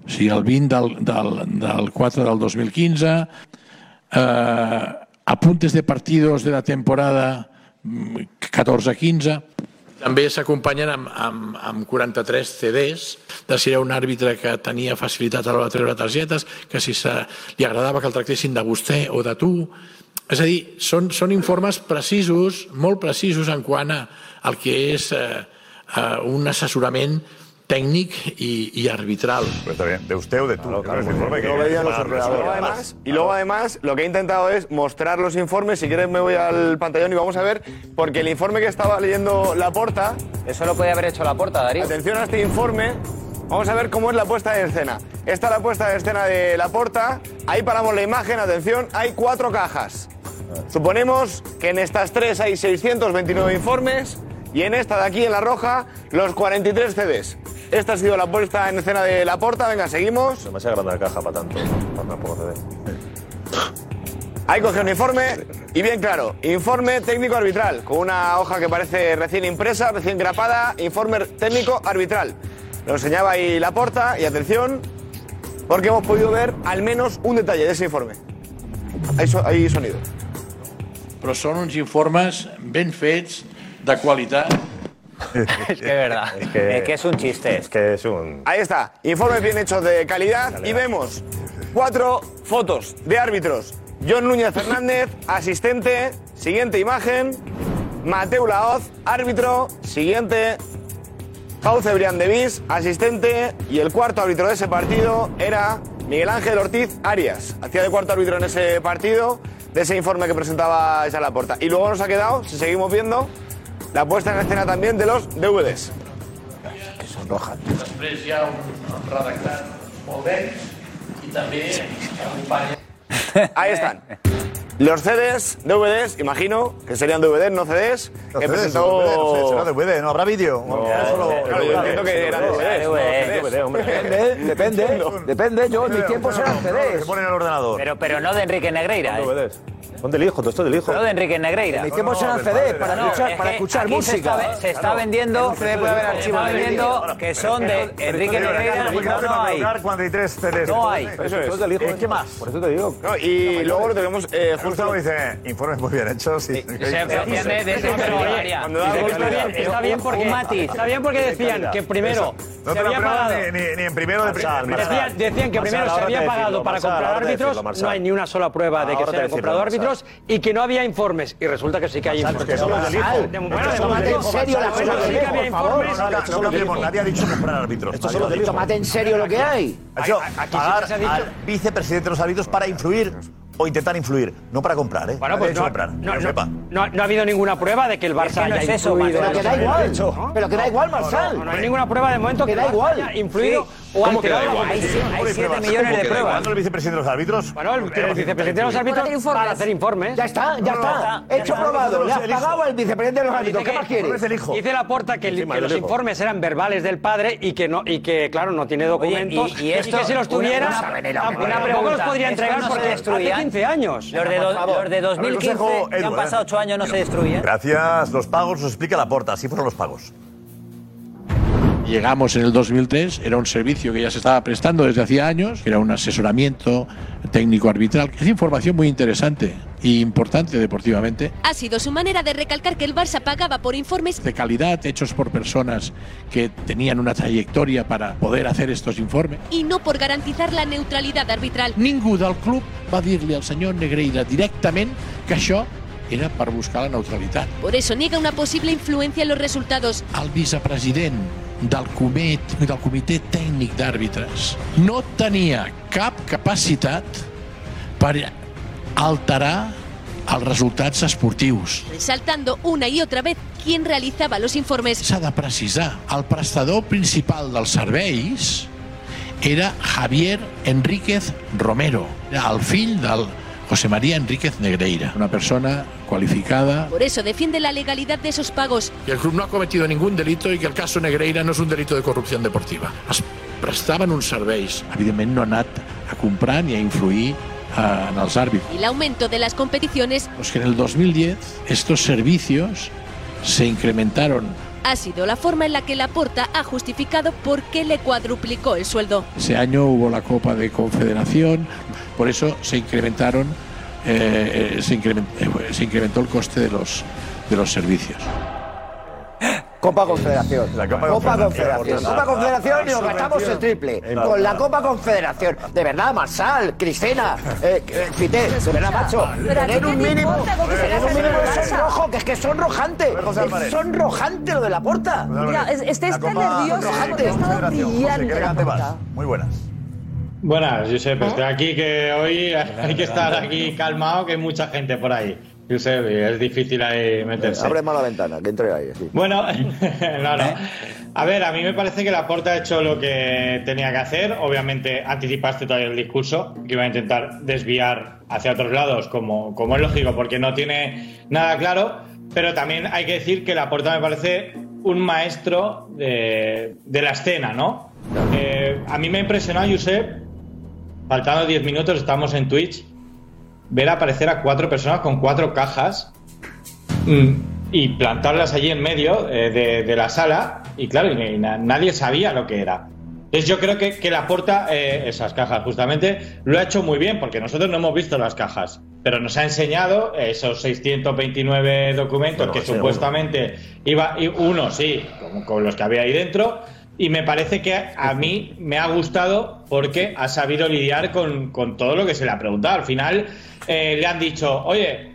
o sigui, el 20 del, del, del 4 del 2015, eh, apuntes de partidos de la temporada mm, 14-15, també s'acompanyen amb, amb, amb 43 CDs de si era un àrbitre que tenia facilitat a l'hora de treure targetes, que si se, li agradava que el tractessin de vostè o de tu. És a dir, són, són informes precisos, molt precisos en quant a, al que és eh, eh, un assessorament técnic y, y arbitral. Pues está bien, de usted o de tú. Claro, Lo veían los entrenadores. Además, y luego además lo que he intentado es mostrar los informes. Si quieres me voy al pantallón y vamos a ver, porque el informe que estaba leyendo la porta... Eso lo podía haber hecho la porta, Darío. Atención a este informe. Vamos a ver cómo es la puesta en escena. Esta es la puesta en escena de la porta. Ahí paramos la imagen. Atención, hay cuatro cajas. Suponemos que en estas tres hay 629 informes y en esta de aquí, en la roja, los 43 CDs. Esta ha sido la puesta en escena de la porta. Venga, seguimos. Demasiado grande la caja para tanto, para tan poco CD. Ahí coge un informe y bien claro, informe técnico arbitral, con una hoja que parece recién impresa, recién grapada, informe técnico arbitral. Lo enseñaba ahí la porta y atención, porque hemos podido ver al menos un detalle de ese informe. Hay, so- hay sonido. Però són uns informes ben fets, de qualitat. Es que es verdad. Es que, es un chiste. Es que es un... Ahí está, informes bien hechos de calidad y vemos cuatro fotos de árbitros. John Núñez Fernández, asistente, siguiente imagen. Mateu Laoz, árbitro, siguiente. Pau Cebrián de Vis, asistente. Y el cuarto árbitro de ese partido era Miguel Ángel Ortiz Arias. Hacía de cuarto árbitro en ese partido, de ese informe que presentaba esa Laporta. Y luego nos ha quedado, si seguimos viendo, la puesta en escena también de los DVDs. Que son rojas. Després hi ha un, redactat molt d'ells i també acompanya... Ahí están. Los CDs, DVDs, imagino que serían DVDs, no CDs, No, que CDs, presentó... no CD, será DVD, ¿no? ¿Habrá vídeo? No, claro, yo entiendo que eran DVDs. no CDs. Depende, depende, depende. Yo en mi tiempo serán CDs. Se ponen en el ordenador. Pero, pero no de Enrique Negreira. ¿eh? Son del hijo, todo esto del hijo. No de Enrique Negreira. En mi tiempo serán CDs para No, escuchar, es para que escuchar aquí se música. está, se está vendiendo, En un CD puede haber se está vendiendo que son de Enrique Negreira. No, no hay. 43 CDs. No hay. Eso es. ¿Y ¿Qué más? Por eso te digo. No, y luego lo tenemos eh, Justo dice, informes muy bien hechos. Se defiende de está bien, porque está bien porque decían que primero No se te lo había pagado ni, ni, en primero de primera. Decían, decían que primero se había pagado decirlo, para comprar árbitros, decirlo, no hay ni una sola prueba de que Ahora se te hayan decirlo, comprado Marcel. Y que no había informes. Y resulta que sí que hay informes. Tomate en serio la cosa nadie ha dicho comprar árbitros. Esto solo lo ha del dicho. hijo. Tomate en serio lo que hay. Ha dicho Aquí sí que pagar se ha dicho- al vicepresidente de los árbitros para influir o intentar influir, no para comprar, ¿eh? Bueno, pues no, comprar, no, no, sepa. no- no ha habido ninguna prueba de que el Barça que no haya es eso, influido. Pero que da igual. Pero que da igual, No, Marsal. no hay ninguna prueba de momento que, Que da igual. haya influido o ¿Cómo que da igual? competición. ¿Cómo que pruebas? ¿Cómo que da igual? ¿Cuándo el vicepresidente de los árbitros? Bueno, el, el vicepresidente de los árbitros para hacer informes. Ya está, ya está. Hecho probado. Le has pagado al vicepresidente de los árbitros. ¿Qué más quieres? Dice la porta que, los informes eran verbales del padre y que no y que claro no tiene documentos y- que si los tuviera tampoco los podría ¿Esto entregar porque hace 15 años. Los de, do- los de 2015 consejo, que han pasado ¿eh? 8 años no se destruyen. Gracias. Los pagos los explica la porta. Así fueron los pagos. Llegamos en el 2003, era un servicio que ya se estaba prestando desde hacía años, era un asesoramiento técnico arbitral, que es información muy interesante e importante deportivamente, Ha sido su manera de recalcar que el Barça pagaba por informes de calidad, hechos por personas que tenían una trayectoria para poder hacer estos informes. y no por garantizar la neutralidad arbitral. Ningú del club va dir-li al senyor Negreira directament que això era per buscar la neutralitat. Por eso niega una posible influencia en los resultados. El vicepresident del comet, del comitè tècnic d'àrbitres no tenia cap capacitat per alterar els resultats esportius. resaltando una y otra vez quién realizaba los informes. S'ha de precisar, el prestador principal dels serveis era Javier Enríquez Romero, el fill del José María Enríquez Negreira, una persona qualificada Por eso defiende la legalidad de esos pagos. que el club no ha cometido ningún delito y que el caso Negreira no és un delito de corrupció deportiva. Es prestaven uns serveis. Evidentment no ha anat a comprar ni a influir eh, en els àrbits. Y el aumento de las competiciones Pues que en el 2010 estos servicios se incrementaron. ha sido la forma en la que Laporta ha justificado por qué le cuadruplicó el sueldo. Ese año hubo la Copa de Confederación, por eso se incrementaron, eh, eh, se, eh, se incrementó el coste de los, de los servicios. Copa Confederación. Copa Copa Confederación. Confederación. Copa Confederación y nos gastamos el triple. Con la Copa Confederación. De verdad, Marsal, Cristina, eh, eh, Fité, de verdad, macho. Pero ¿a ti Tener un mínimo, tener un mínimo de sonrojo, que es que es sonrojante. Es sonrojante lo de la puerta. Mira, es- este La está nervioso la vas. Muy buenas. Buenas, Josep, estoy aquí que hoy hay que estar aquí calmado, que hay mucha gente por ahí. Josep, es difícil ahí meterse. Abre más la ventana, que entre ahí. sí. Bueno, no, no. A ver, a mí me parece que Laporta ha hecho lo que tenía que hacer. Obviamente anticipaste todavía el discurso, que iba a intentar desviar hacia otros lados, como, como es lógico, porque no tiene nada claro. Pero también hay que decir que Laporta me parece un maestro de, de la escena, ¿no? Eh, a mí me ha impresionado, Josep, faltando 10 minutos, estamos en Twitch, ver aparecer a cuatro personas con cuatro cajas mm, y plantarlas allí en medio eh, de, de la sala y claro, y na- nadie sabía lo que era. Entonces yo creo que, que la porta esas cajas justamente lo ha hecho muy bien porque nosotros no hemos visto las cajas, pero nos ha enseñado esos 629 documentos Bueno, que supuestamente iba y uno sí, con, con los que había ahí dentro y me parece que a mí me ha gustado porque ha sabido lidiar con, con todo lo que se le ha preguntado. Al final eh, le han dicho, oye,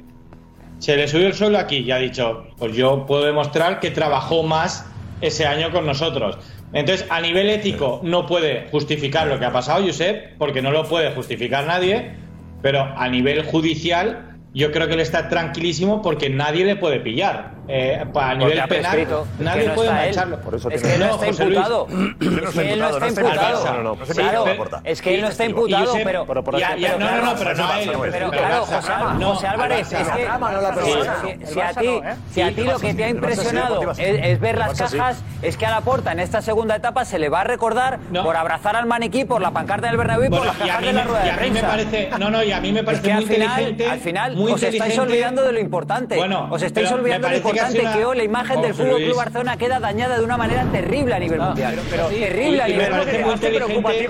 se le subió el sueldo aquí y ha dicho, pues yo puedo demostrar que trabajó más ese año con nosotros. Entonces, a nivel ético no puede justificar lo que ha pasado, Josep, porque no lo puede justificar nadie, pero a nivel judicial yo creo que él está tranquilísimo porque nadie le puede pillar. Eh, a nivel ha penal, nadie no puede mancharlo. Por eso Es que él no está imputado. Es que él no está imputado. Claro, es que él no está imputado, pero. Ya, ya, no, no, no, pero no a él. Pero claro, José, No, José Álvarez, es que si- a ti, si a ti lo que te ha impresionado es, ver las cajas, es que a la porta en esta segunda etapa se le va a recordar por abrazar al maniquí, por la pancarta del Bernabéu y por las cajas de la rueda y de a mí me prensa. parece- no, no, y a mí me parece que muy al final, inteligente, Al final os estáis olvidando de lo importante. Bueno, os estáis olvidando de lo ha importante que, hoy la imagen del Fútbol Club. Barcelona queda dañada de una manera terrible a nivel mundial. terrible a nivel mundial. Os preocupa, Eh,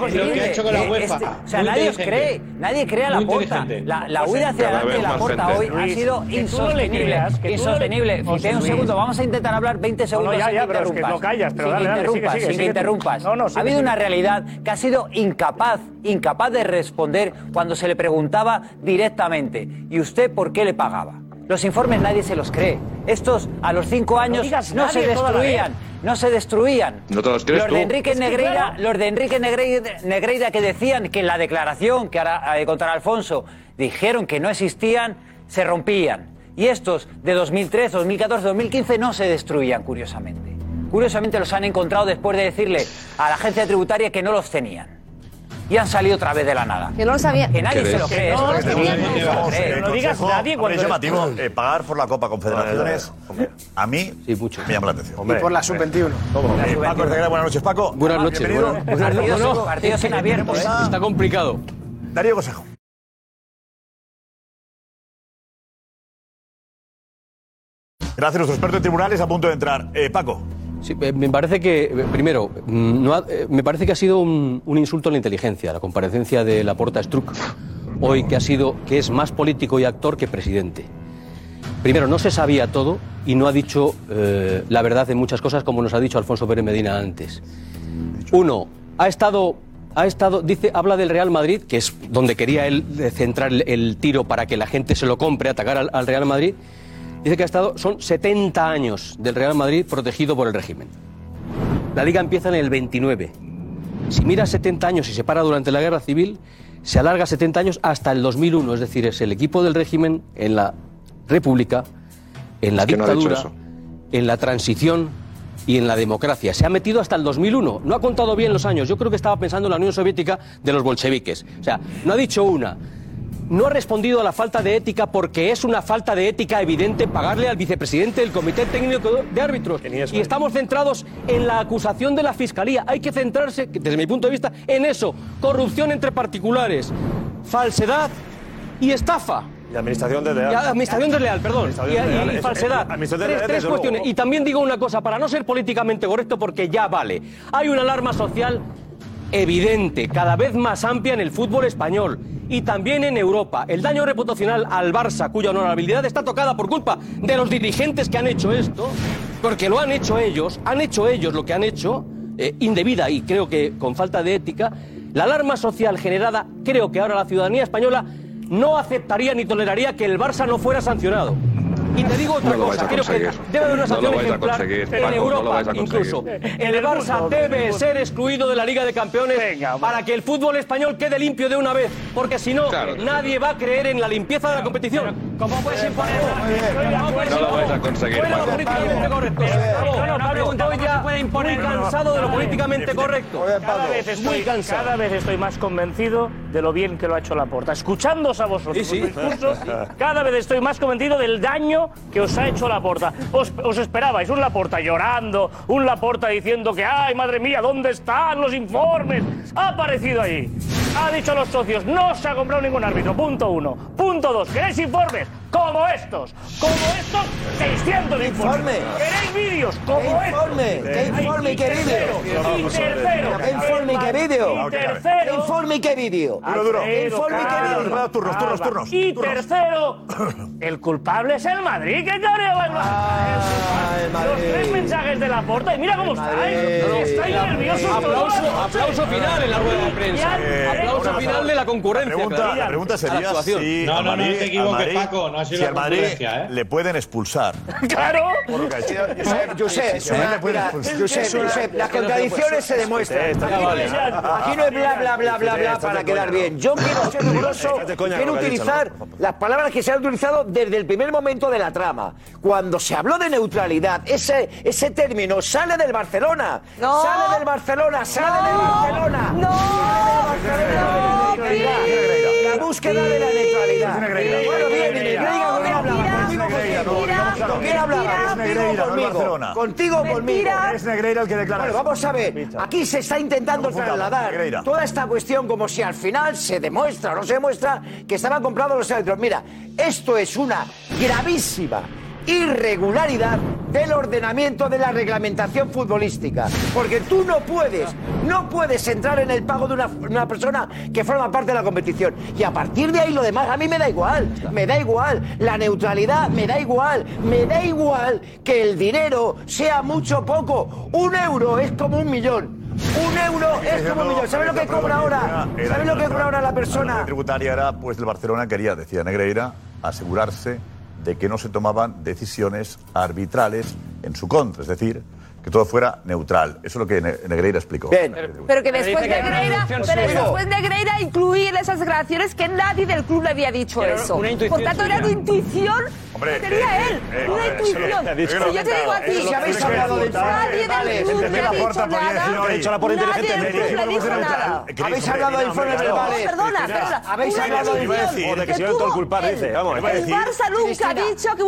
este- o sea, nadie os cree, nadie cree a la inteligente. La, huida hacia adelante de la gente. hoy ha sido insostenible. Insostenible. Un segundo, vamos a intentar hablar 20 segundos ya, ya, pero es que no callas, pero dale, que dale, sigue, interrumpas, sigue, sin que interrumpas. Ha habido una realidad que ha sido incapaz, incapaz de responder cuando se le preguntaba directamente. ¿Y usted por qué le pagaba? Los informes nadie se los cree. Estos a los cinco años no se destruían, no se destruían. No te los crees los de Enrique Es que Negreira, claro. los de Enrique Negreira, Negreira que decían que en la declaración que hará, eh, contra Alfonso dijeron que no existían, se rompían. Y estos de 2013, 2014, 2015 no se destruían, curiosamente. curiosamente los han encontrado después de decirle a la agencia tributaria que no los tenían. Y han salido otra vez de la nada. Que no lo sabía. Que nadie se lo cree. no lo digas consejo, nadie cuando- es llamativo eh, pagar por la Copa Confederaciones. A mí me llama la atención. Y por la sub-21. Eh, Paco buenas noches, Paco. Buenas noches. Partidos- en abierto, Está complicado. Darío Consejo. Gracias, nuestro experto en tribunales a punto de entrar. Eh, Paco. Sí, eh, me parece que, eh, primero, mm, ha- eh, me parece que ha sido un, insulto a la inteligencia, la comparecencia de la Porta Struck, hoy que ha sido, que es más político y actor que presidente. Primero, no se sabía todo y no ha dicho la verdad de muchas cosas como nos ha dicho Alfonso Pérez Medina antes. Uno, ha estado, ha estado, dice, habla del Real Madrid, que es donde quería él centrar el, tiro para que la gente se lo compre, atacar al Real Madrid. Dice que ha estado, son 70 años del Real Madrid protegido por el régimen. La liga empieza en el 29. Si mira 70 años y se para durante la guerra civil, se alarga 70 años hasta el 2001. Es decir, es el equipo del régimen en la República, en la Es no dictadura, en la transición y en la democracia. Se ha metido hasta el 2001. No ha contado bien los años. Yo creo que estaba pensando en la Unión Soviética de los bolcheviques. O sea, no ha dicho una. No ha respondido a la falta de ética porque es una falta de ética evidente pagarle al vicepresidente del Comité Técnico de Árbitros. Y estamos centrados en la acusación de la Fiscalía. Hay que centrarse, desde mi punto de vista, en eso. Corrupción entre particulares, falsedad y estafa. Y administración desleal. Y administración desleal, perdón. Y, Administración y- y desleal. falsedad. Tres, cuestiones. Y también digo una cosa, para no ser políticamente correcto, porque ya vale. Hay una alarma social evidente, cada vez más amplia en el fútbol español y también en Europa. El daño reputacional al Barça, cuya honorabilidad está tocada por culpa de los dirigentes que han hecho esto, porque lo han hecho ellos, han hecho ellos lo que han hecho, eh, indebida y creo que con falta de ética, la alarma social generada, creo que ahora la ciudadanía española no aceptaría ni toleraría que el Barça no fuera sancionado. Y te digo otra No cosa, creo que debe haber una No sanción a ejemplar en Paco, no Europa conseguir. incluso. El Barça debe ser excluido de la Liga de Campeones para que el fútbol español quede limpio de una vez, porque si no, nadie va a creer en la limpieza de la competición. ¿Cómo puedes imponer? No lo vais a conseguir, lo Paco. políticamente correcto. No, no, Pablo, estoy ya muy cansado de lo políticamente correcto. Cada vez, estoy, Muy cansado. cada vez estoy más convencido de lo bien que lo ha hecho Laporta. Escuchándoos a vosotros Sí, sí. los discursos, cada vez estoy más convencido del daño que os ha hecho Laporta. Os, os esperabais un Laporta llorando, un Laporta diciendo que, ay, madre mía, ¿dónde están los informes? Ha aparecido ahí. Ha dicho a los socios, no se ha comprado ningún árbitro. Punto uno. Punto dos. ¿Queréis informes? Como estos. Como estos, 600 informes. ¿Queréis vídeos? Como ¿Qué estos. informe? ¿Qué informe y qué tercero, vídeo? Y tercero. ¿Qué informe y qué vídeo? Y ¿Qué tercero. informe y qué vídeo? Alfredo, ¿Qué informe y qué vídeo? Turnos, turnos, calma. turnos, Y tercero, el culpable es el Madrid. ¿Qué cabreo va Los tres mensajes de la porta y mira cómo estáis. Estáis nerviosos Aplauso, aplauso final en la rueda de prensa. Eh, Aplauso final de la concurrencia. La pregunta, sería si No, no, no Madrid- te equivoques, Madrid- Paco, no ha sido si al Madrid ¿eh? le pueden expulsar. Claro. Por lo que ha hecho. Josep, las contradicciones se demuestran. Aquí, no es bla, bla, bla, bla, bla para quedar bien. Yo quiero ser riguroso, coña quiero utilizar las palabras que se han utilizado desde el primer momento de la trama. Cuando se habló de neutralidad, ese, ese término sale del Barcelona. No. Sale del Barcelona, sale del Barcelona. No, La búsqueda de la neutralidad. Bueno, bien, bien, Negreira, ¿con quién hablaba? Contigo, contigo. ¿Con quién hablaba? Contigo, conmigo. Contigo, conmigo. Es Negreira el que declara Bueno, vamos a ver. Aquí se está intentando trasladar toda esta cuestión como si al final se demuestra o no se demuestra que estaban comprados los árbitros. Mira, esto es una gravísima irregularidad del ordenamiento de la reglamentación futbolística. Porque tú no puedes, no puedes entrar en el pago de una, una persona que forma parte de la competición. Y a partir de ahí lo demás a mí me da igual, me da igual. La neutralidad me da igual, me da igual que el dinero sea mucho o poco. Un euro es como un millón. Un euro es como un millón. ¿Sabes lo que cobra ahora? ¿Sabes lo que cobra ahora la La persona? tributaria era, pues, del Barcelona quería, decía Negreira, asegurarse de que no se tomaban decisiones arbitrales en su contra. Es decir, que todo fuera neutral. Eso es lo que Ne- Negreira explicó. Bien. Pero que después que Negreira, una intuición pero después Negreira incluir en esas declaraciones que nadie del club le había dicho Pero eso. una intuición Por tanto, era una intuición Hombre, que tenía eh, él. eh, una eh, intuición. sí, ha dicho. Si yo te digo a ti, Si habéis hablado de- nadie del club le ha la dicho nada. "Oye, ha dicho la puerta Nadie inteligente, del club Negreira, le dijo nada. Habéis hablado de informes No, verbales. perdona, habéis Una hablado de- intuición o de que iba tuvo todo él. dice, vamos, El Barça nunca ha dicho que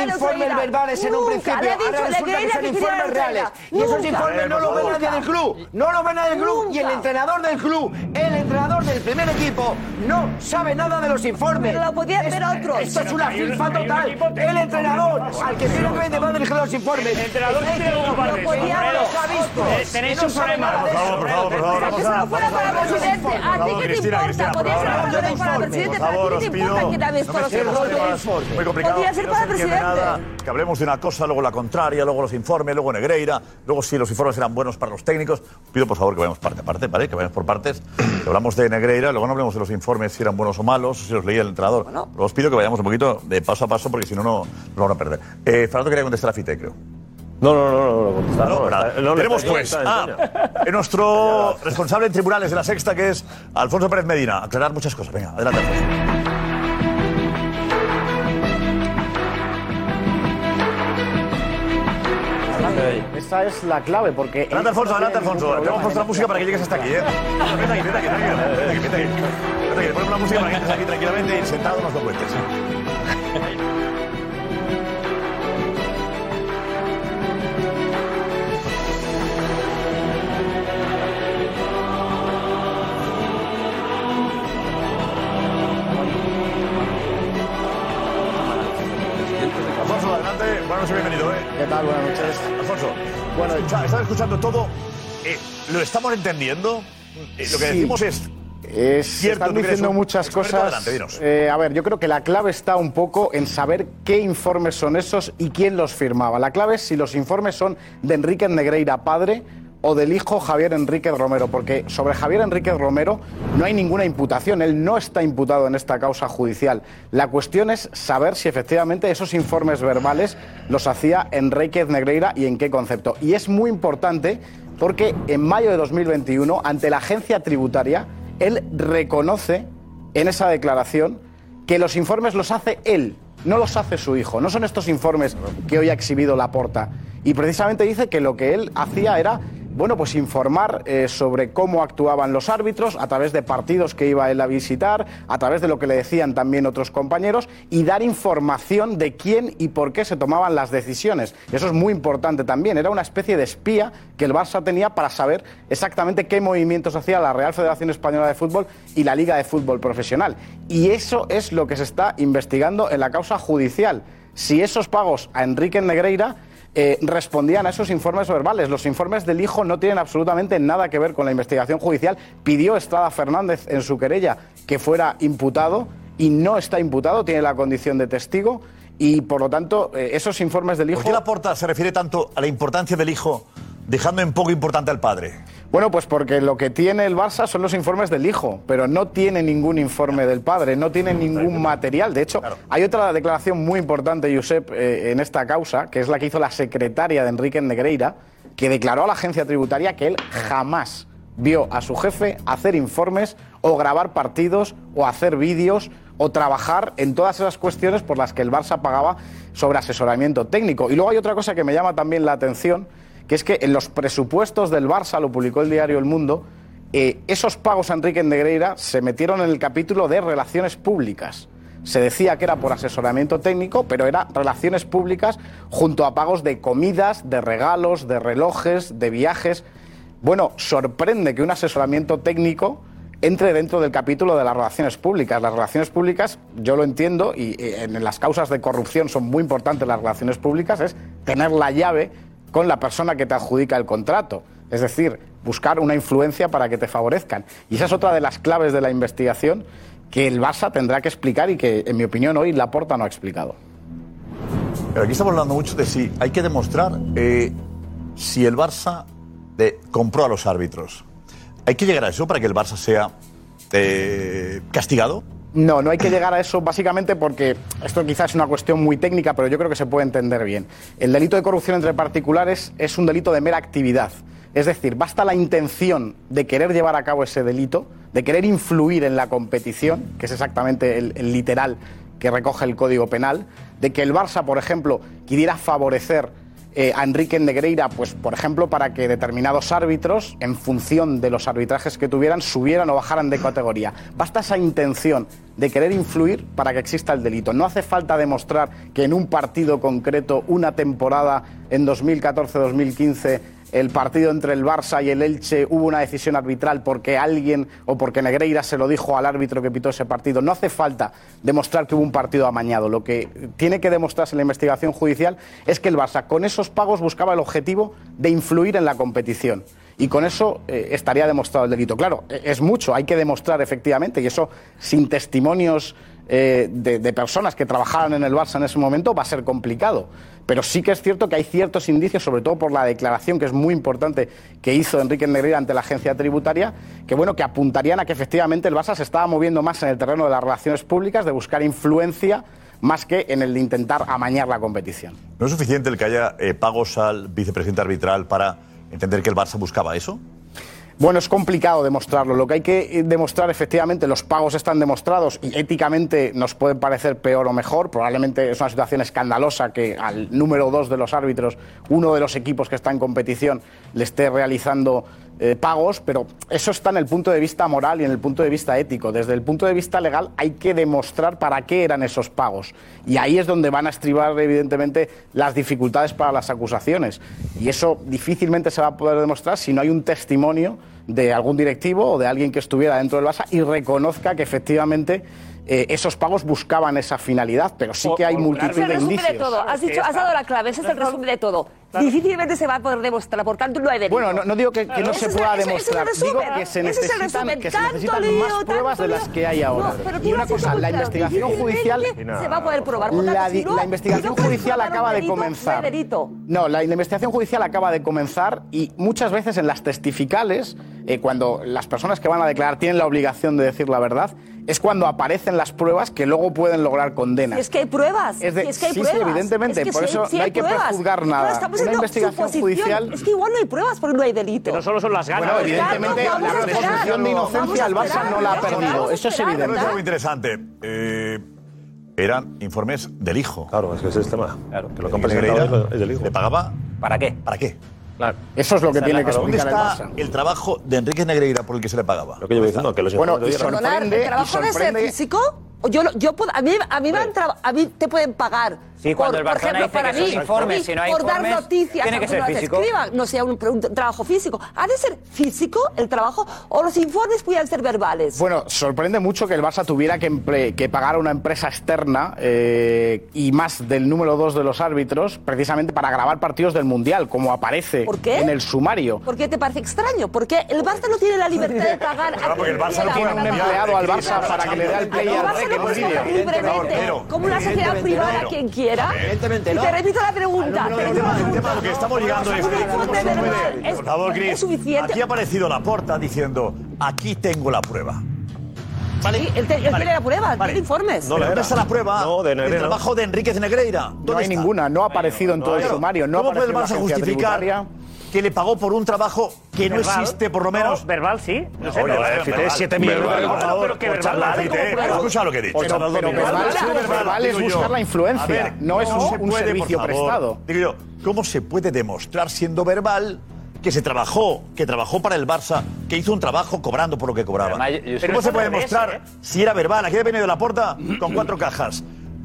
de la informes verbales en un principio. Ahora dicho resulta que Negreira son informes reales. Y esos Nunca. informes no los ve nadie del club. No los ve nadie del club. Y el entrenador del club, el entrenador del primer equipo, no sabe nada de los informes. Pero lo podía hacer Es- otros. Esto es una filfa total. El entrenador, al que tiene que va a dirigir los informes. El entrenador tiene que eso, podía ha visto. Eh, tenéis No un problema. Por eso. favor, por favor, por favor, Que a... lo fuera para el presidente. ¿A ti qué te Cristina, importa? Cristina, Podría ser por favor, para presidente, Por pero favor, ¿a os ti qué te pido. importa no muy complicados. Podría ser no para presidente. Que hablemos de una cosa, luego la contraria, luego los informes, luego Negreira, luego si los informes eran buenos para los técnicos. Pido por favor que vayamos parte a parte, ¿vale? Que vayamos por partes. Que hablamos de Negreira, luego no hablemos de los informes si eran buenos o malos, si los leía el entrenador. Luego os pido que vayamos un poquito de paso a paso porque si no, no lo van a perder. Eh, Fernando quería contestar a Fite, creo. No, no, no, no, no, contestar, No, no, no, Tenemos pues a nuestro responsable en tribunales de la sexta, que es Alfonso Pérez Medina. Aclarar muchas cosas. Venga, adelante, Alfonso. Esa es la clave, porque. Adelante, Alfonso, adelante, Alfonso. Te hemos puesto la música para que llegues hasta aquí, ¿eh? Vete aquí, vete aquí, tranquilo. Vete aquí, vete aquí. Vete aquí, ponemos la música para que entres aquí tranquilamente y sentado nos lo cuentes. Alfonso, adelante. Buenas noches, bienvenido, ¿eh? ¿Qué tal? Buenas noches. Alfonso, bueno, estás escuchando todo. Eh, ¿Lo estamos entendiendo? Eh, lo que Sí. decimos es. Es, Cierto, están diciendo muchas cosas. adelante. Eh, a ver, yo creo que la clave está un poco en saber qué informes son esos y quién los firmaba. La clave es si los informes son de Enrique Negreira padre o del hijo Javier Enríquez Romero, porque sobre Javier Enríquez Romero no hay ninguna imputación, él no está imputado en esta causa judicial. La cuestión es saber si efectivamente esos informes verbales los hacía Enríquez Negreira y en qué concepto. Y es muy importante porque en mayo de 2021, ante la agencia tributaria, él reconoce en esa declaración que los informes los hace él, no los hace su hijo. No son estos informes que hoy ha exhibido Laporta. Y precisamente dice que lo que él hacía era, bueno, pues informar eh, sobre cómo actuaban los árbitros a través de partidos que iba él a visitar, a través de lo que le decían también otros compañeros y dar información de quién y por qué se tomaban las decisiones. Eso es muy importante también. Era una especie de espía que el Barça tenía para saber exactamente qué movimientos hacía la Real Federación Española de Fútbol y la Liga de Fútbol Profesional. Y eso es lo que se está investigando en la causa judicial. Si esos pagos a Enrique Negreira eh, respondían a esos informes verbales. Los informes del hijo no tienen absolutamente nada que ver con la investigación judicial. Pidió Estrada Fernández en su querella que fuera imputado y no está imputado, tiene la condición de testigo y por lo tanto eh, esos informes del hijo... ¿Por qué Laporta se refiere tanto a la importancia del hijo, dejando en poco importante al padre? Bueno, pues porque lo que tiene el Barça son los informes del hijo, pero no tiene ningún informe del padre, no tiene ningún material. De hecho, hay otra declaración muy importante, Josep, eh, en esta causa, que es la que hizo la secretaria de Enrique Negreira, que declaró a la agencia tributaria que él jamás vio a su jefe hacer informes o grabar partidos o hacer vídeos o trabajar en todas esas cuestiones por las que el Barça pagaba sobre asesoramiento técnico. Y luego hay otra cosa que me llama también la atención, que es que en los presupuestos del Barça, lo publicó el diario El Mundo, eh, esos pagos a Enrique Negreira se metieron en el capítulo de relaciones públicas. Se decía que era por asesoramiento técnico, pero era relaciones públicas junto a pagos de comidas, de regalos, de relojes, de viajes. Bueno, sorprende que un asesoramiento técnico entre dentro del capítulo de las relaciones públicas. Las relaciones públicas, yo lo entiendo, y eh, en las causas de corrupción son muy importantes las relaciones públicas, es tener la llave con la persona que te adjudica el contrato. Es decir, buscar una influencia para que te favorezcan. Y esa es otra de las claves de la investigación que el Barça tendrá que explicar y que, en mi opinión, hoy Laporta no ha explicado. Pero aquí estamos hablando mucho de si hay que demostrar eh, si el Barça eh, compró a los árbitros. ¿Hay que llegar a eso para que el Barça sea eh, castigado? No, no hay que llegar a eso básicamente porque esto quizás es una cuestión muy técnica, pero yo creo que se puede entender bien. El delito de corrupción entre particulares es un delito de mera actividad. Es decir, basta la intención de querer llevar a cabo ese delito, de querer influir en la competición, que es exactamente el, literal que recoge el Código Penal, de que el Barça, por ejemplo, quisiera favorecer eh, a Enrique Negreira, pues por ejemplo, para que determinados árbitros, en función de los arbitrajes que tuvieran, subieran o bajaran de categoría. Basta esa intención de querer influir para que exista el delito. No hace falta demostrar que en un partido concreto, una temporada en 2014-2015, el partido entre el Barça y el Elche hubo una decisión arbitral porque alguien o porque Negreira se lo dijo al árbitro que pitó ese partido. No hace falta demostrar que hubo un partido amañado. Lo que tiene que demostrarse en la investigación judicial es que el Barça con esos pagos buscaba el objetivo de influir en la competición. Y con eso eh, estaría demostrado el delito. Claro, eh, es mucho, hay que demostrar efectivamente, y eso sin testimonios eh, de, de personas que trabajaran en el Barça en ese momento va a ser complicado. Pero sí que es cierto que hay ciertos indicios, sobre todo por la declaración que es muy importante que hizo Enrique Negreira ante la agencia tributaria, que bueno, que apuntarían a que efectivamente el Barça se estaba moviendo más en el terreno de las relaciones públicas, de buscar influencia, más que en el de intentar amañar la competición. ¿No es suficiente el que haya eh, pagos al vicepresidente arbitral para entender que el Barça buscaba eso? Bueno, es complicado demostrarlo. Lo que hay que eh, demostrar, efectivamente, los pagos están demostrados y éticamente nos pueden parecer peor o mejor. Probablemente es una situación escandalosa que al número dos de los árbitros, uno de los equipos que está en competición, le esté realizando eh, pagos, pero eso está en el punto de vista moral y en el punto de vista ético. Desde el punto de vista legal hay que demostrar para qué eran esos pagos. Y ahí es donde van a estribar, evidentemente, las dificultades para las acusaciones. Y eso difícilmente se va a poder demostrar si no hay un testimonio de algún directivo o de alguien que estuviera dentro del Barça y reconozca que efectivamente eh, esos pagos buscaban esa finalidad, pero sí que hay multitud Ese es el de resumen de indicios. todo. Has, dicho, has dado la clave, ese es el resumen de todo. Difícilmente se va a poder demostrar, por tanto no hay delito. Bueno, no, no digo que, que no Ese se pueda es demostrar, digo que se Ese es el necesitan, que se necesitan lío, más pruebas de las que hay ahora. No, y una cosa, la investigación judicial... Se va a poder probar. por La, tanto, di- si no- la investigación judicial acaba de delito, comenzar. delito. No, la, la investigación judicial acaba de comenzar y muchas veces en las testificales, eh, cuando las personas que van a declarar tienen la obligación de decir la verdad, es cuando aparecen las pruebas que luego pueden lograr condenas. Si es que hay pruebas. Es de- si es que hay sí, sí, pruebas. evidentemente, Es que por si eso si no hay que pruebas. prejuzgar nada. estamos Una en investigación judicial- Es que igual no hay pruebas porque no hay delito. no solo son las ganas. Bueno, evidentemente la presunción de inocencia el Barça no la ha perdido. Eso es evidente. es algo interesante. Eh, eran informes del hijo. Claro, es que ese es el tema. Claro, que lo que es del hijo. ¿Le pagaba? ¿Para qué? ¿Para qué? Claro. Eso es lo que tiene que ¿Dónde explicar el está Barça. el trabajo de Enrique Negreira por el que se le pagaba? Lo que yo voy diciendo, que los Bueno, informes y sorprende- ¿El trabajo de ser sorprende- físico? Yo, yo puedo- a, mí, a, mí me han traba- a mí te pueden pagar. Sí, cuando el por Barcelona ejemplo, dice para mí, informes, a mí, si no hay por dar noticias, tiene que ser no las físico. escriban, no sea un, un trabajo físico. ¿Ha de ser físico el trabajo o los informes puedan ser verbales? Bueno, sorprende mucho que el Barça tuviera que, que pagar a una empresa externa eh, y más del número dos de los árbitros, precisamente para grabar partidos del Mundial, como aparece ¿Por qué? en el sumario. ¿Por qué te parece extraño? Porque el Barça no tiene la libertad de pagar. Claro, porque el Barça no tiene un empleado al Barça para que le dé el play El al Pero, como una sociedad privada, quien quiera. Evidentemente Y no. te repito la pregunta. El tema, el tema, lo que estamos llegando es Un informe verbal es- Por favor, Cris. Aquí ha aparecido la porta diciendo, aquí tengo la prueba. ¿Vale? Sí, él, te- él tiene la prueba, tiene informes. No, ¿Dónde está la prueba No, de Negreira. trabajo de Enríquez Negreira? ¿Dónde No hay está? ninguna, no ha aparecido en todo el sumario, no ¿Cómo puede el Barça justificar tributaria. Que le pagó por un trabajo que no Verbal. existe, por lo menos? No, verbal sí. No, sé, Oye, pero- vale, pero- verbal. Escucha lo que he dicho. Pero- pero verbal- Sí, verbal es yo. buscar la influencia, A ver, no es ¿cómo un- se un puede, servicio por favor? prestado. Digo yo, ¿cómo se puede demostrar siendo verbal que se trabajó, que trabajó para el Barça, que hizo un trabajo cobrando por lo que cobraba? Pero, además, yo- yo- ¿Cómo se puede demostrar ¿eh? si era verbal? Aquí ha venido la porta con cuatro cajas.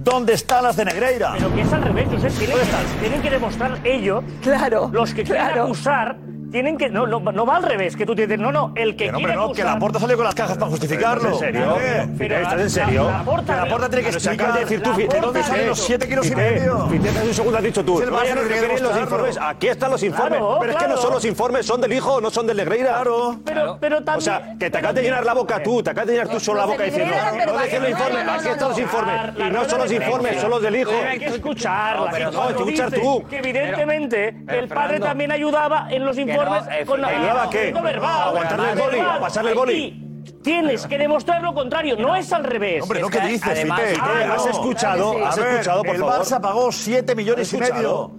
¿Dónde están las de Negreira? Pero que es al revés, Josep. Tienen, que, tienen que demostrar ellos. Claro, Los que quieren claro. acusar, tienen que. No, no, no va al revés, que tú tienes. No, no, el que Que no, quiere no, que la porta salió con las cajas para justificarlo. ¿En serio? Eh, Pero ¿Estás en serio? La, la porta, que la porta tiene que explicar decir tú, ¿de dónde salen los siete kilos y medio. Fite, hace un segundo has dicho tú. No que los informes. Aquí están los informes. Claro, pero es que no son los informes, son del hijo, no son del Negreira. Claro. Pero, pero también. O sea, que te acabas de llenar la boca tú, te acabas de llenar tú solo la boca diciendo, no dejes los informes, No, no, aquí no, están los no. informes. Y no son los informes, son los del hijo. Hay que escuchar. no, escuchar tú. Que evidentemente el padre también ayudaba en los informes conformes no, eh, con nada. qué? ¿Aguantarle el boli? ¿Pasarle el boli? Tienes que demostrar lo contrario, no es al revés. Hombre, no que dices, además, Fite, ah, has escuchado, has escuchado, por el favor. El Barça pagó 7 millones y medio.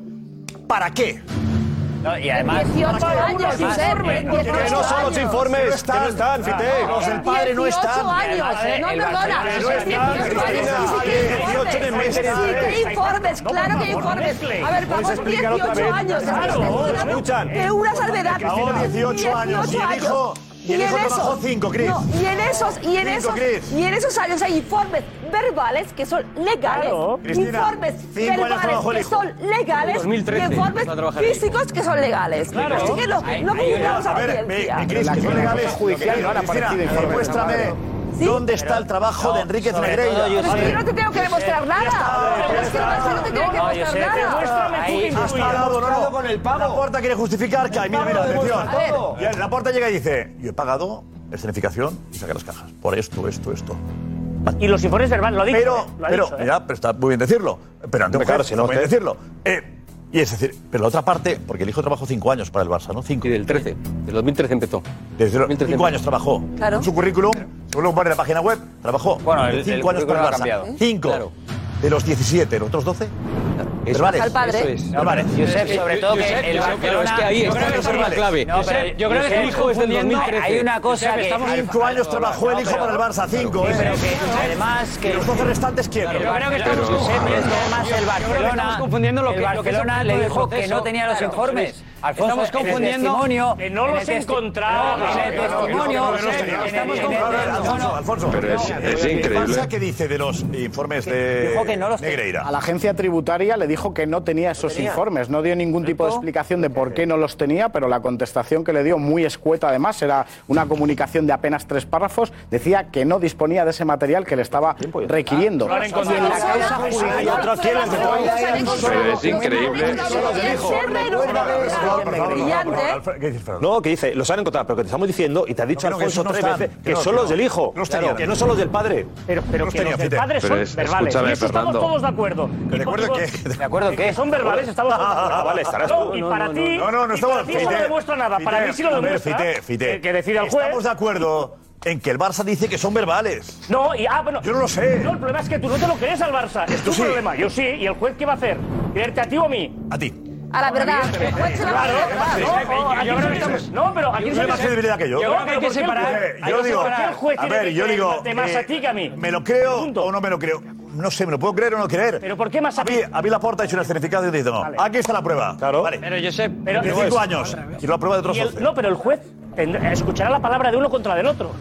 ¿Para qué? No, y además, 18 años, Josep. Que no son los informes, están, que están, Fite. Los del padre no están. 18 años, no perdona. No 18 en el mes. Sí, que informes, claro que hay informes. A ver, vamos, 18 años. Claro, escuchan. Que una salvedad. 18 años, y dijo... Y, en esos, cinco, Chris. Y en esos, y en esos, y en esos años hay informes verbales que son legales, informes verbales que son legales, informes físicos que son legales. Así que no, no a ver, que son legales. ¿Sí? ¿Dónde está el trabajo no, de Enriquez Negreira? Yo no te tengo que demostrar nada. Es que no, no te tengo que demostrar nada. Has no. Con el pago. La puerta quiere justificar que hay. Mira, mira, atención. La puerta llega y dice, yo he pagado escenificación y saca las cajas. Por esto, esto, esto. Y los informes verbales lo dicen. Pero, eh, ha pero, dicho, ¿eh? mira, pero está muy bien decirlo. Pero ante un eh, si no, muy bien eh. decirlo. Eh, y es decir, pero la otra parte, porque el hijo trabajó cinco años para el Barça, ¿no? Cinco. Y del 13, del 2013 empezó. Desde 2013 cinco empezó. años trabajó. Claro. Su currículum lo la página web, trabajó bueno, el, cinco años para el Barça. Cinco de los 17, los otros 12. Verbales. Al padre. Eso es. Sobre todo que el Barcelona... Pero es que ahí es clave. Yo creo que el hijo es del 2013. Hay una cosa que... Estamos cinco años trabajó el hijo para el Barça, cinco. ¿eh? Pero que además... que los 12 restantes, ¿quién? Yo creo que estamos confundiendo más el Barcelona. El Barcelona le dijo que no tenía los informes. Estamos confundiendo. que no los encontramos. testimonio. Alfonso, Pero es, increíble. ¿Qué dice de los informes de dijo que no los Negreira? A la agencia tributaria le dijo que no tenía esos informes. No dio ningún tipo de explicación de por qué no los tenía, pero la contestación que le dio, muy escueta además, era una comunicación de apenas tres párrafos. Decía que no disponía de ese material que le estaba requiriendo. Pero es increíble brillante. No, que dice, los han encontrado, pero que te estamos diciendo, y te ha dicho no, Alfonso no tres están, veces, que no, son los del hijo, claro, que no son los del padre. Pero, pero que los del padre son es, verbales. Y eso estamos todos de acuerdo. ¿De acuerdo qué? ¿De acuerdo qué? Son verbales, estamos todos de acuerdo. Vale, estarás tú. Y para ti, no, no, no estamos. No demuestra nada. Para mí sí lo demuestra. Que decide el juez. Estamos de acuerdo en que el Barça dice que son verbales. No, y ah, bueno. Yo no lo sé. No, el problema es que tú no te lo crees al Barça. Es tu sí. problema. Yo sí. ¿Y el juez qué va a hacer? ¿Creerte a ti o a mí? A ti a la verdad. Claro. Eh, eh, eh, no, pero aquí no hay más credibilidad que yo. Yo creo que hay que separar. Yo digo, a ver, yo digo. Más a ti a mí. Me lo creo o no me lo creo no sé, ¿me lo puedo creer o no creer? ¿Pero por qué más a mí? A la porta ha hecho una certificado y dice, no, aquí está la prueba. Claro. Vale. Pero yo sé... Pero, cinco años. Quiero la prueba de otros No, pero el juez escuchará la palabra de uno contra del otro.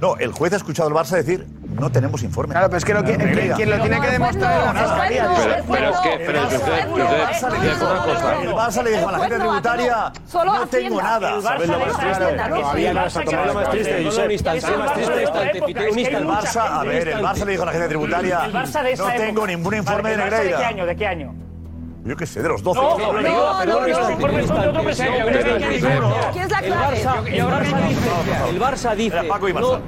No, el juez ha escuchado al Barça decir no tenemos informe. Claro, pero es que, lo, quien, quien, lo tiene que demostrar pero es que, El Barça le dijo a la gente tributaria, no tengo nada. ¿Sabes lo más triste? Más triste, El Barça, a ver, el Barça le dijo a la gente tributaria, no tengo ningún informe de Negreira. ¿De qué año? ¿De qué año? Yo qué sé, de los 12. No, no, no, el Barça dice,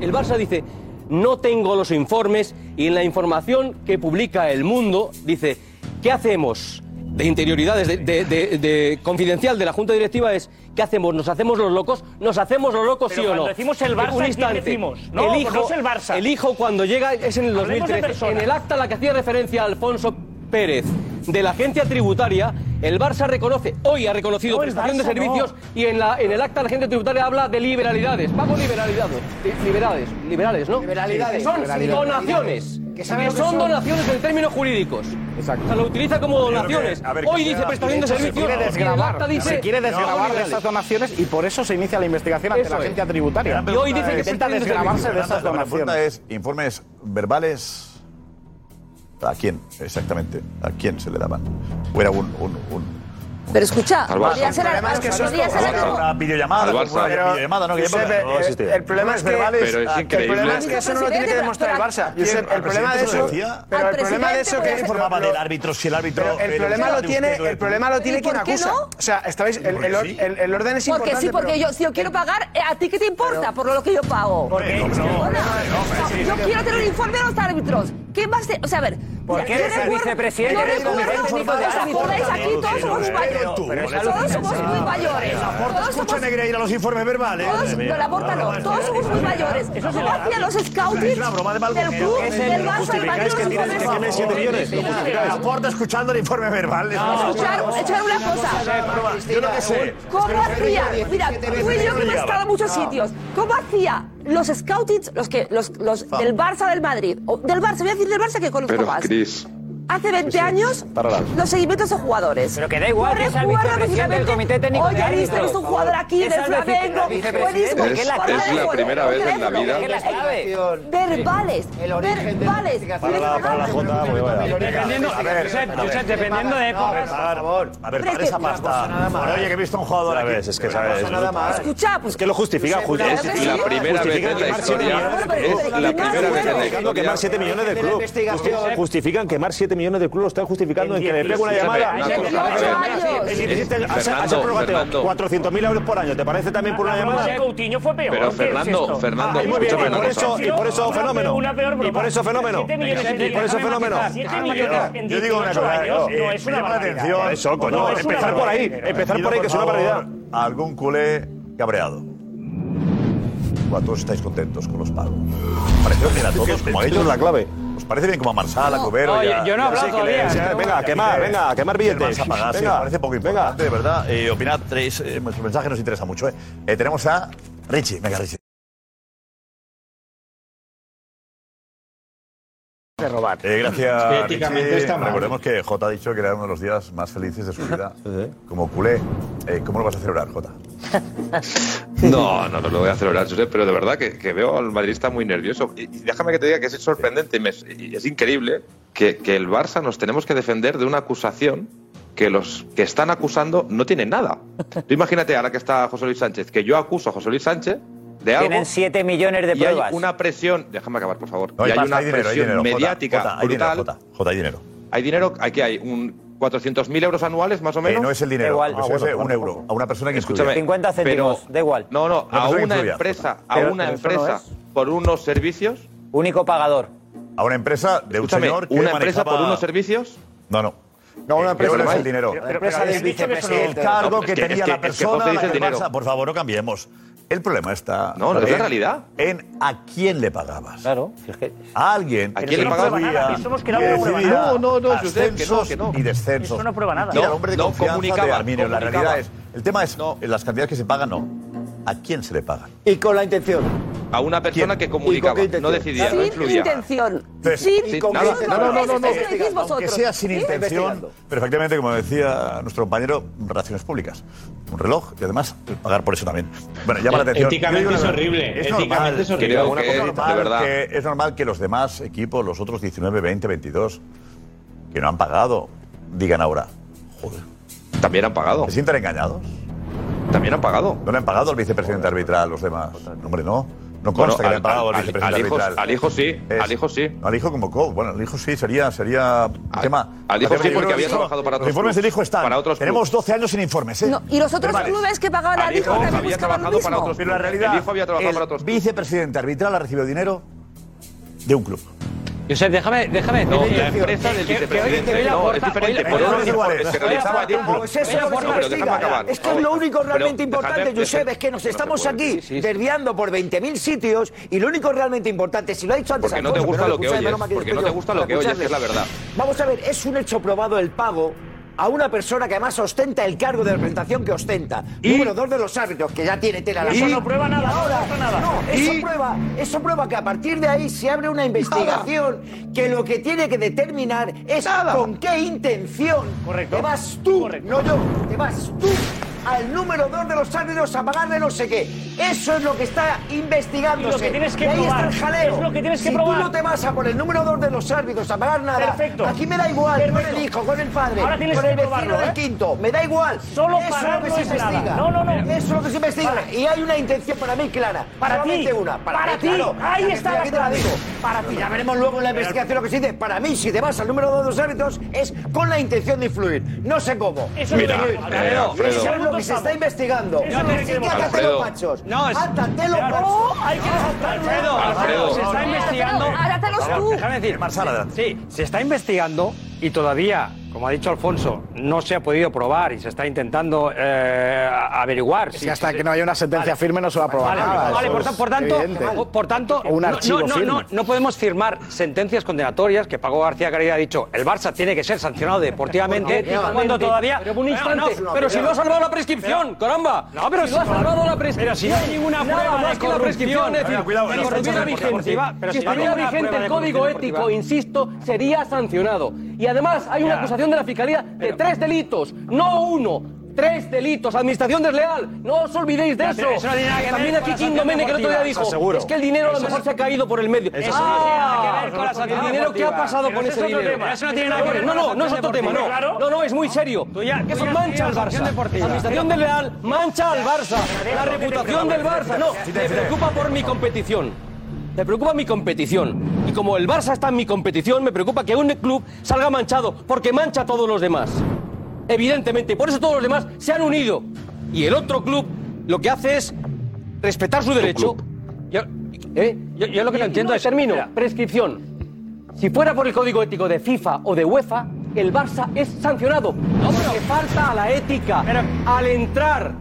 el Barça dice, no tengo los informes y en la información que publica El Mundo dice, ¿qué hacemos? De interioridades, de, confidencial de la Junta Directiva es, ¿qué hacemos? ¿Nos hacemos los locos? ¿Nos hacemos los locos, sí o no? decimos el Barça, Un. Decimos? No, pues no es el Barça. El hijo cuando llega es en el 2013. En el acta a la que hacía referencia Alfonso Pérez de la agencia tributaria, el Barça reconoce, hoy ha reconocido prestación de servicios y en, la, en el acta de la agencia tributaria habla de liberalidades, pago liberalidades, eh, liberales, liberales, ¿no? Liberalidades. Son donaciones. Que, son, donaciones en términos jurídicos. Exacto. O sea, lo utiliza como donaciones. Hoy dice prestación de servicios. Se quiere desgrabar de esas donaciones y por eso se inicia la investigación ante la agencia tributaria. Y hoy dice que intenta desgravarse de esas donaciones. La pregunta es, informes verbales ¿A quién exactamente? ¿A quién se le daban? ¿O era un, un, un pero escucha, podría ser el Barça. Podría ser el Barça. Videollamada, videollamada, ¿no? Que ya eh, El problema es que el problema es que eso no lo tiene que demostrar el Barça. El problema de eso, pero el problema de eso que informaba del árbitro, si el árbitro El problema lo tiene, el problema lo tiene quien acusa. O sea, estabais el orden es importante. Porque sí, porque yo si yo quiero pagar, eh, ¿a ti qué te importa por lo que yo pago? Porque yo quiero tener un informe de los árbitros. ¿Qué más? te O sea, a ver, ¿Por qué eres el vicepresidente del Comité de la? Todos somos muy mayores. Todos los informes verbales. Todos, somos muy mayores. Los scouts del de Madrid. Aporta escuchando el informe verbal. Escuchar, echar una cosa. No ¿Cómo hacía? Mira, tú y yo que hemos estado en muchos sitios. ¿Cómo hacía los scoutings, los que los, los del Barça del Madrid, o del Barça, voy a decir del Barça que conozco Pero, más hace pues 20 sí, años los seguimientos a jugadores. Pero que da igual, que es el vicepresidente del comité técnico Oye, de visto, es un jugador aquí del Flamengo. Es, es la, es la primera vez en la vida. Verbales. Verbales. Para la Jota, Dependiendo, a ver, Josep, dependiendo de época. Por favor. A ver, para esa pasta. Oye, que he visto un jugador aquí. Es que sabes. Escucha, pues. que lo justifica, Es la primera vez en la historia. Es la primera vez en la historia. Quemar 7 millones de club. Justifican quemar 7 millones millones del club lo está justificando en, en que le pega una llamada. Fernando, 400.000 euros por año, ¿te parece también por una llamada? Coutinho fue peor. Pero Fernando, Fernando, y por eso fenómeno. Y por eso fenómeno. Y por eso fenómeno. Ah, yo digo una cosa, eh, es una atención. Eso, coño, empezar por ahí, empezar por ahí que es una barbaridad. Algún culé cabreado todos estáis contentos con los pagos. Pareció que era todos, como ha dicho, la clave. Parece bien como a Marsala, no. Cubero? Yo no hablo todavía. Que, venga, a quemar, venga, a quemar billetes. A venga, parece poco importante, venga. de verdad. Eh, opinad, tres, eh, mensaje nos interesa mucho. Eh, tenemos a Richie, venga Richie. de robar. Eh, gracias. Richie. Recordemos que Jota ha dicho que era uno de los días más felices de su vida como culé. Eh, ¿Cómo lo vas a celebrar, Jota? No, no, no lo voy a celebrar, Josep, pero de verdad que, que veo al madridista muy nervioso. Y, y déjame que te diga que es sorprendente y, me, y es increíble que, que, el Barça nos tenemos que defender de una acusación que los que están acusando no tienen nada. Tú imagínate ahora que está José Luis Sánchez, que yo acuso a José Luis Sánchez de algo. Tienen 7 millones de pruebas. Y hay una presión, déjame acabar, por favor. No, y hay, una hay presión hay dinero, mediática Jota, Jota, brutal. Hay dinero, hay dinero. Hay dinero, aquí hay un 400.000 euros anuales, más o eh, menos. Eh, no es el dinero, igual. Ah, es un euro. A una persona que escúchame. 50 céntimos, da igual. No, no, a una empresa, a una empresa por unos servicios. Único pagador. A una empresa de escúchame, un señor que ¿Una empresa por unos servicios? No, no. No, una eh, empresa no es el dinero. Pero, pero, pero, el, el cargo que, que, tenía que, la persona. Por favor, no cambiemos. El problema está. No, no en, es la realidad. En a quién le pagabas. Claro, si es que. A alguien. ¿A quién le pagabas? No, no, no, Josep, no, que no. Y descensos. Eso no prueba nada. Mira, el hombre de no, confianza comunicaba, Arminio. La realidad es. El tema es: no. las cantidades que se pagan, no. ¿A quién se le paga? Y con la intención a una persona que comunicaba, no decidía, no intención. Sin intención. No, no, no, no, no. Aunque sea sin intención, perfectamente, como decía nuestro compañero, relaciones públicas. Un reloj y además pagar por eso también. Bueno, llama la atención. Éticamente es horrible. Es normal. Que es normal que los demás equipos, los otros 19, 20, 22, que no han pagado, digan ahora, joder. También han pagado. ¿Se sienten engañados? También han pagado. ¿No le han pagado al vicepresidente arbitral los demás? No, hombre, no. No consta bueno, que le han pagado al, al, al hijo, sí, al hijo sí. Al hijo convocó. Bueno, al hijo sí sería, sería tema. Al hijo sí, porque había trabajado para otros. Los informes del hijo están. Para otros Tenemos 12 años sin informes, ¿eh? Y los otros clubes que pagaban al hijo, hijo también había trabajado Pero la realidad, el hijo había trabajado para otros. Vicepresidente arbitral ha recibido dinero de un club. Josep, déjame, déjame no, es diferente. Es que déjame acabar. Es que es lo único realmente importante, Josep, es que nos estamos pues, aquí desviando por 20.000 sitios y lo único realmente importante, si lo ha dicho antes... Porque no te gusta lo que oyes, porque no te gusta lo que oyes, es la verdad. Vamos a ver, es un hecho probado el pago a una persona que además ostenta el cargo de representación que ostenta. Número dos de los árbitros, que ya tiene tela la Eso no prueba nada, ahora. No, nada. no eso, prueba, eso prueba que a partir de ahí se abre una investigación que lo que tiene que determinar es con qué intención Correcto. te vas tú, no yo, te vas tú al número 2 de los árbitros a pagarle no sé qué. Eso es lo que está investigándose. Y lo que tienes que y ahí está el jaleo. Es lo que tienes que si tú no te vas a por el número 2 de los árbitros a pagar nada, Perfecto. aquí me da igual Perfecto. con el hijo, con el padre, con el vecino del ¿eh? quinto, me da igual. Eso es lo que se investiga. No, no, no. Eso es lo que se investiga. Y hay una intención para mí clara. Para ti. una. Para, ti. Ahí está la te la digo. Para ti. Ya veremos luego en la investigación lo que se dice. Para mí, si te vas al número 2 de los árbitros, es con la intención de influir. No sé cómo. Eso Mira, lo que se está investigando. Alfredo. los machos. No, es- Átate los machos. hay que Alfredo, Alfredo. se está investigando. Hágatelos tú. Déjame decir, Sí, se está investigando y todavía, como ha dicho Alfonso, no se ha podido probar y se está intentando eh, averiguar. Que hasta que no haya una sentencia firme no se va a probar Vale, nada. vale, por, tanto, por, tanto, un no- archivo no, no, firme. no, no podemos firmar sentencias condenatorias que Paco García Caridad ha dicho el Barça tiene que ser sancionado deportivamente cuando todavía Pero un instante, No, no, pero si lo ha salvado la prescripción, caramba. No, pero si lo ha salvado la prescripción. Pero si no hay ninguna prueba más de que la prescripción, es decir, cuidado, si no, estuviera no, vigente, si si no el código ético, insisto, sería sancionado. Y además hay una acusación de la Fiscalía de tres delitos, no uno. Tres delitos, administración desleal. No os olvidéis de eso. pero eso no tiene nada que ver También con aquí la sanción Domene que el otro día deportiva. dijo, es que el dinero a lo mejor se ha caído por el medio. Eso Ah, tiene nada que ver con la sanción el dinero que ha pasado con ese dinero. Eso no tiene nada que ver No, no, no es otro tema, no. No, no, es muy serio. Eso mancha al Barça. Administración desleal mancha al Barça. La reputación del Barça. No, me preocupa por mi competición. Me preocupa mi competición. Y como el Barça está en mi competición, me preocupa que un club salga manchado, porque mancha a todos los demás. Evidentemente. Por eso todos los demás se han unido. Y el otro club lo que hace es respetar su derecho. Yo, ¿eh? Yo- yo lo que no entiendo es- Termino. mira. Prescripción. Si fuera por el código ético de FIFA o de UEFA, el Barça es sancionado. No, porque falta a la ética. al entrar,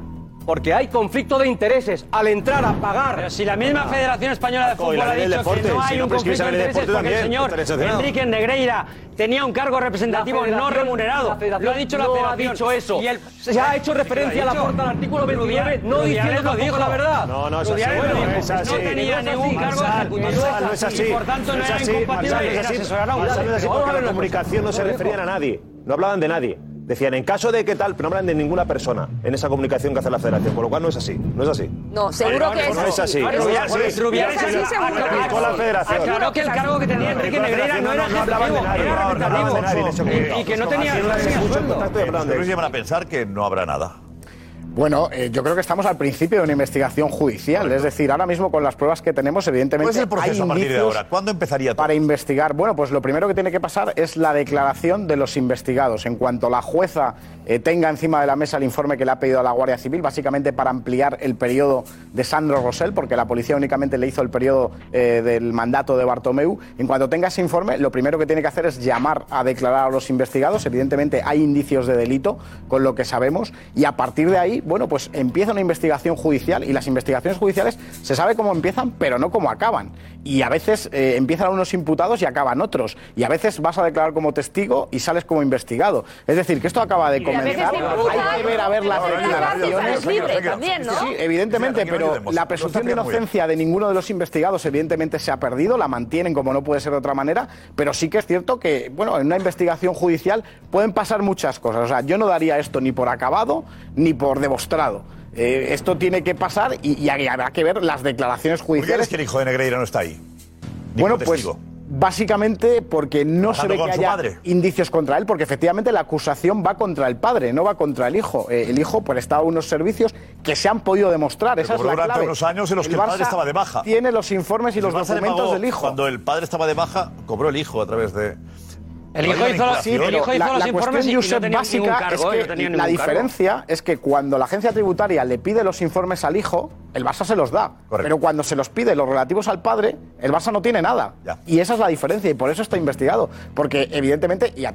porque hay conflicto de intereses, al entrar a pagar. Pero si la misma Federación Española de Fútbol ha del dicho que no si hay no un conflicto de del intereses porque el señor. Enrique Negreira tenía un cargo representativo no federación- remunerado. federación Lo ha dicho la no ha Federación. dicho eso. Y el- Se ha hecho referencia a la puerta al artículo 29, no diciendo lo tampoco dijo. la verdad. No, no es así. Bueno, dijo. es así. No tenía ningún cargo ejecutivo. No es así. Y por tanto no es era así, incompatible no es así. no porque la comunicación no se referían a nadie. No hablaban de nadie. Decían, en caso de que tal, pero no hablan de ninguna persona en esa comunicación que hace la federación, con lo cual no es así. No es así. No, seguro que no, es no es así. así. No es Rubiales- así. Rubiales Es así, se lo- seguro que la federación. Aclaró que el cargo que tenía Enrique Negreira no era ejecutivo, era representativo. Y que no tenía sueldo. eso. llevan a pensar que no habrá nada. Bueno, eh, yo creo que estamos al principio de una investigación judicial. Es decir, ahora mismo con las pruebas que tenemos, evidentemente. ¿Cuál es el proceso hay a partir de ahora? ¿Cuándo empezaría todo? Para investigar. Bueno, pues lo primero que tiene que pasar es la declaración de los investigados. En cuanto la jueza eh, tenga encima de la mesa el informe que le ha pedido a la Guardia Civil, básicamente para ampliar el periodo de Sandro Rosell, porque la policía únicamente le hizo el periodo eh, del mandato de Bartomeu. En cuanto tenga ese informe, lo primero que tiene que hacer es llamar a declarar a los investigados. Evidentemente hay indicios de delito, con lo que sabemos, y a partir de ahí, bueno, pues empieza una investigación judicial y las investigaciones judiciales se sabe cómo empiezan, pero no cómo acaban. Y a veces eh, empiezan unos imputados y acaban otros. Y a veces vas a declarar como testigo y sales como investigado. Es decir, que esto acaba de comenzar. Hay que ver a ver las declaraciones. Sí, evidentemente, pero la presunción de inocencia de ninguno de los investigados, evidentemente, se ha perdido, la mantienen como no puede ser de otra manera, pero sí que es cierto que, bueno, en una investigación judicial pueden pasar muchas cosas. O sea, yo no daría esto ni por acabado ni por demostrado. Eh, esto tiene que pasar y, y habrá que ver las declaraciones ¿Por qué judiciales. que el hijo de Negreira no está ahí? Bueno, pues básicamente porque no se ve que haya indicios contra él, porque efectivamente la acusación va contra el padre, no va contra el hijo. Eh, el hijo pues está a unos servicios que se han podido demostrar. Esa es la durante clave. unos años en los que el padre estaba de baja. Tiene los informes y El los Barça documentos del hijo. Cuando el padre estaba de baja, cobró el hijo a través de. El ¿No hijo hizo los- vinculación? el hijo hizo la, los la informes y Josep, básica cargo, es ¿eh? que No la cargo. diferencia es que cuando la agencia tributaria le pide los informes al hijo, el Barça se los da. Pero cuando se los pide los relativos al padre, el Barça no tiene nada. Y esa es la diferencia y por eso está investigado. Porque evidentemente, y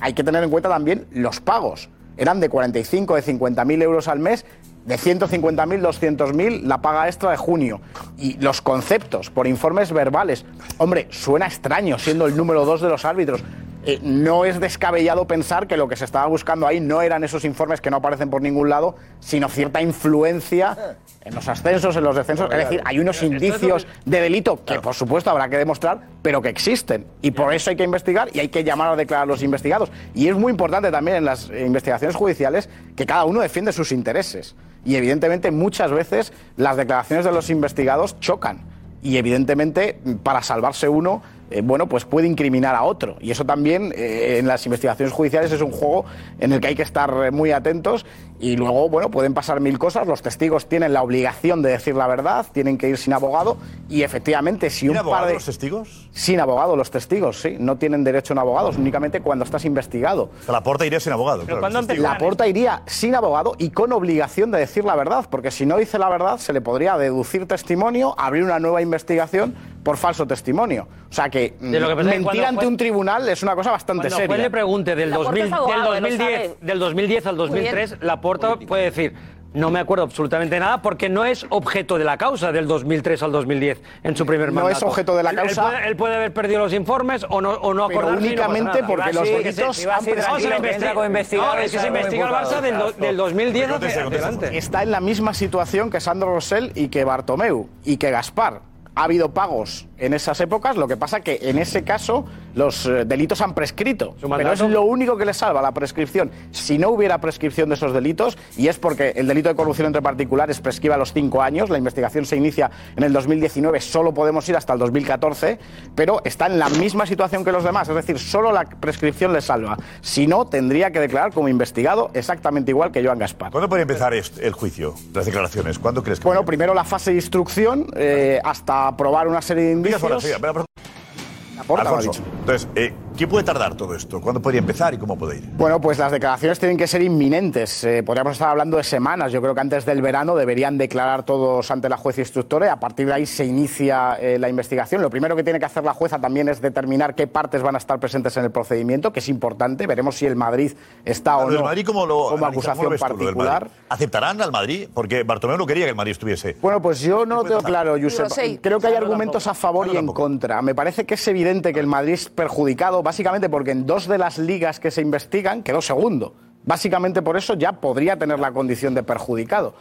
hay que tener en cuenta también los pagos. Eran de 45, de 50 mil euros al mes. De 150.000, 200.000 la paga extra de junio. Y los conceptos por informes verbales. Hombre, suena extraño siendo el número dos de los árbitros. Eh, no es descabellado pensar que lo que se estaba buscando ahí no eran esos informes que no aparecen por ningún lado, sino cierta influencia en los ascensos, en los descensos. Es decir, hay unos indicios de delito que, por supuesto, habrá que demostrar, pero que existen. Y por eso hay que investigar y hay que llamar a declarar a los investigados. Y es muy importante también en las investigaciones judiciales que cada uno defiende sus intereses. Y evidentemente muchas veces las declaraciones de los investigados chocan. Y evidentemente, para salvarse uno, eh, bueno, pues puede incriminar a otro. Y eso también eh, en las investigaciones judiciales es un juego en el que hay que estar muy atentos y luego, bueno, pueden pasar mil cosas. Los testigos tienen la obligación de decir la verdad, tienen que ir sin abogado y efectivamente si un ¿Sin par abogado de... los testigos? Sin abogado los testigos, sí. No tienen derecho a un abogado, únicamente cuando estás investigado. La porta iría sin abogado. claro. La porta iría sin abogado y con obligación de decir la verdad, porque si no dice la verdad se le podría deducir testimonio, abrir una nueva investigación por falso testimonio. O sea que, De lo que pasa es que mentir ante un tribunal es una cosa bastante Cuando seria. le pregunte del, La Porta 2000 es abogado, del, lo 2010, sabe. del 2010 al Muy bien. 2003, la Porta puede decir, no me acuerdo absolutamente nada porque no es objeto de la causa del 2003 al 2010 en su primer No mandato. es objeto de la Él- él causa. puede- Él, puede haber perdido los informes o no, o no acordarse no únicamente nada. porque los delitos a investigar- No, es que se investiga el Barça del, do- del 2010 hacia adelante. Está en la misma situación que Sandro Rosell y que Bartomeu y que Gaspar. Ha habido pagos en esas épocas, lo que pasa que en ese caso los eh, delitos han prescrito. Pero es lo único que le salva la prescripción. Si no hubiera prescripción de esos delitos, y es porque el delito de corrupción entre particulares prescribe a los cinco años, la investigación se inicia en el 2019, solo podemos ir hasta el 2014, pero está en la misma situación que los demás, es decir, solo la prescripción le salva. Si no, tendría que declarar como investigado exactamente igual que Joan Gaspar. ¿Cuándo puede empezar el juicio, las declaraciones? ¿Cuándo crees que Bueno, primero la fase de instrucción eh, hasta aprobar una serie de indicios. Digas, bueno, sí, espera, espera. Porta lo ha Alfonso, entonces, eh, ¿qué puede tardar todo esto? ¿Cuándo podría empezar y cómo puede ir? Bueno, pues las declaraciones tienen que ser inminentes. Eh, podríamos estar hablando de semanas. Yo creo que antes del verano deberían declarar todos ante la jueza instructora y a partir de ahí se inicia eh, la investigación. Lo primero que tiene que hacer la jueza también es determinar qué partes van a estar presentes en el procedimiento, que es importante. Veremos si el Madrid está o no Madrid, ¿cómo lo como acusación particular. Madrid? ¿Aceptarán al Madrid? Porque Bartomeu no quería que el Madrid estuviese. Bueno, pues yo no lo tengo claro, Josep. Creo que hay argumentos a favor y en contra. Me parece que es evidente que el Madrid es perjudicado, básicamente porque en dos de las ligas que se investigan quedó segundo. Básicamente por eso ya podría tener la condición de perjudicado.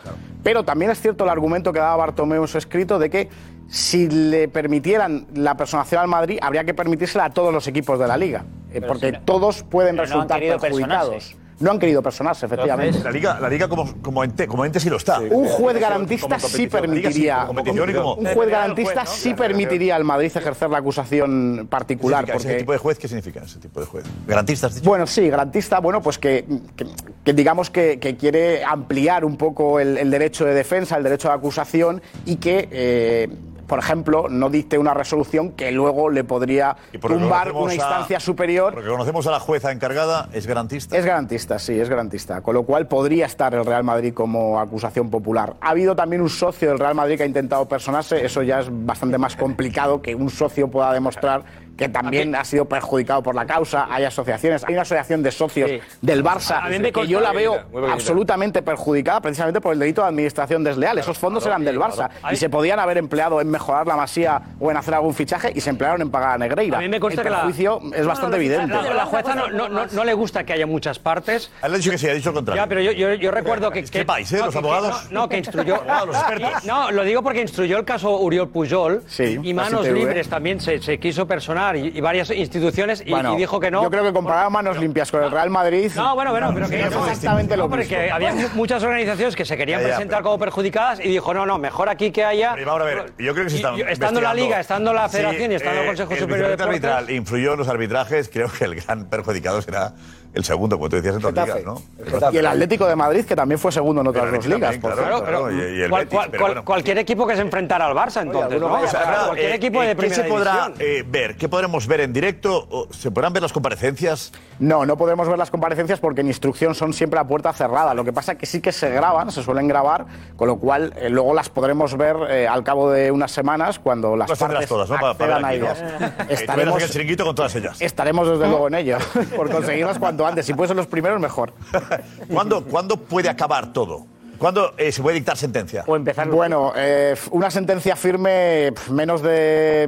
Pero también es cierto el argumento que daba Bartomeu en su escrito de que si le permitieran la personación al Madrid, habría que permitírsela a todos los equipos de la liga. eh, porque si no- todos pueden no resultar perjudicados. No han querido personarse, efectivamente. La Liga, la Liga como, como, ente, como ente sí lo está. Un juez garantista sí permitiría. Como competición y como- Un juez garantista sí permitiría al Madrid ejercer la acusación particular. ¿Qué significa ese Porque, tipo de juez? ¿Qué significa ese tipo de juez? ¿Garantista has dicho? bueno, sí, garantista, bueno, pues que, que- que digamos que, que quiere ampliar un poco el, el derecho de defensa, el derecho de acusación y que. eh, por ejemplo, no dicte una resolución que luego le podría tumbar una a- instancia superior. Porque conocemos a la jueza encargada, es garantista. Es garantista, sí, es garantista. Con lo cual podría estar el Real Madrid como acusación popular. Ha habido también un socio del Real Madrid que ha intentado personarse. Eso ya es bastante más complicado que un socio pueda demostrar que también ha sido perjudicado por la causa. Hay asociaciones. Hay una asociación de socios del Barça A mí me que consta- yo la veo absolutamente perjudicada precisamente por el delito de administración desleal. Esos fondos eran del Barça y se podían haber empleado en mejorar la masía o en hacer algún fichaje y se emplearon en pagar a Negreira. A mí me consta el que la- perjuicio es bastante evidente. La, la jueza no, no- no- no le gusta que haya muchas partes. Él ha dicho que sí, ha dicho lo contrario. Ya, pero yo, yo, yo recuerdo que... que país, ¿eh? no, Los abogados. No, no, que instruyó... Los expertos. No, lo digo porque instruyó el caso Uriol Pujol y Manos. Libres también se, se quiso personar y, y varias instituciones y, Bueno, y dijo que no. Yo creo que comparar manos limpias con el Real Madrid. No, bueno, bueno, pero que es exactamente lo no, porque mismo. había mu- muchas organizaciones que se querían Ya, ya, presentar como perjudicadas y dijo, no, no, mejor aquí que haya... Pero ahora a ver, yo creo que se están y- estando la. Liga, estando la Sí, Federación y estando el eh, Consejo el Superior de Deportes... arbitral influyó en los arbitrajes. Creo que el gran perjudicado será el segundo, como tú decías en todas las ligas, ¿no? Y el Atlético de Madrid, que también fue segundo en otras dos ligas. Por claro, claro, y- y el Cual- Betis, cual- pero cual- bueno. Cualquier equipo que se enfrentara al Barça, entonces, ¿no? O sea, claro, cualquier eh, equipo eh, de ¿Qué primera se podrá división. eh, ver? ¿Qué podremos ver en directo? ¿O ¿Se podrán ver las comparecencias? No, no podremos ver las comparecencias porque en instrucción son siempre a puerta cerrada. Lo que pasa es que sí que se graban, se suelen grabar, con lo cual eh, luego las podremos ver eh, al cabo de unas semanas cuando las Las partes todas, ¿no? Para, a ¿no? ellas. Eh, Estaremos, el chiringuito con todas ellas. estaremos desde luego en ello, por conseguirlas cuanto antes. Si pueden ser los primeros, mejor. ¿Cuándo, ¿Cuándo puede acabar todo? ¿Cuándo eh, se puede dictar sentencia? O empezar. Bueno, eh, una sentencia firme, pf, menos de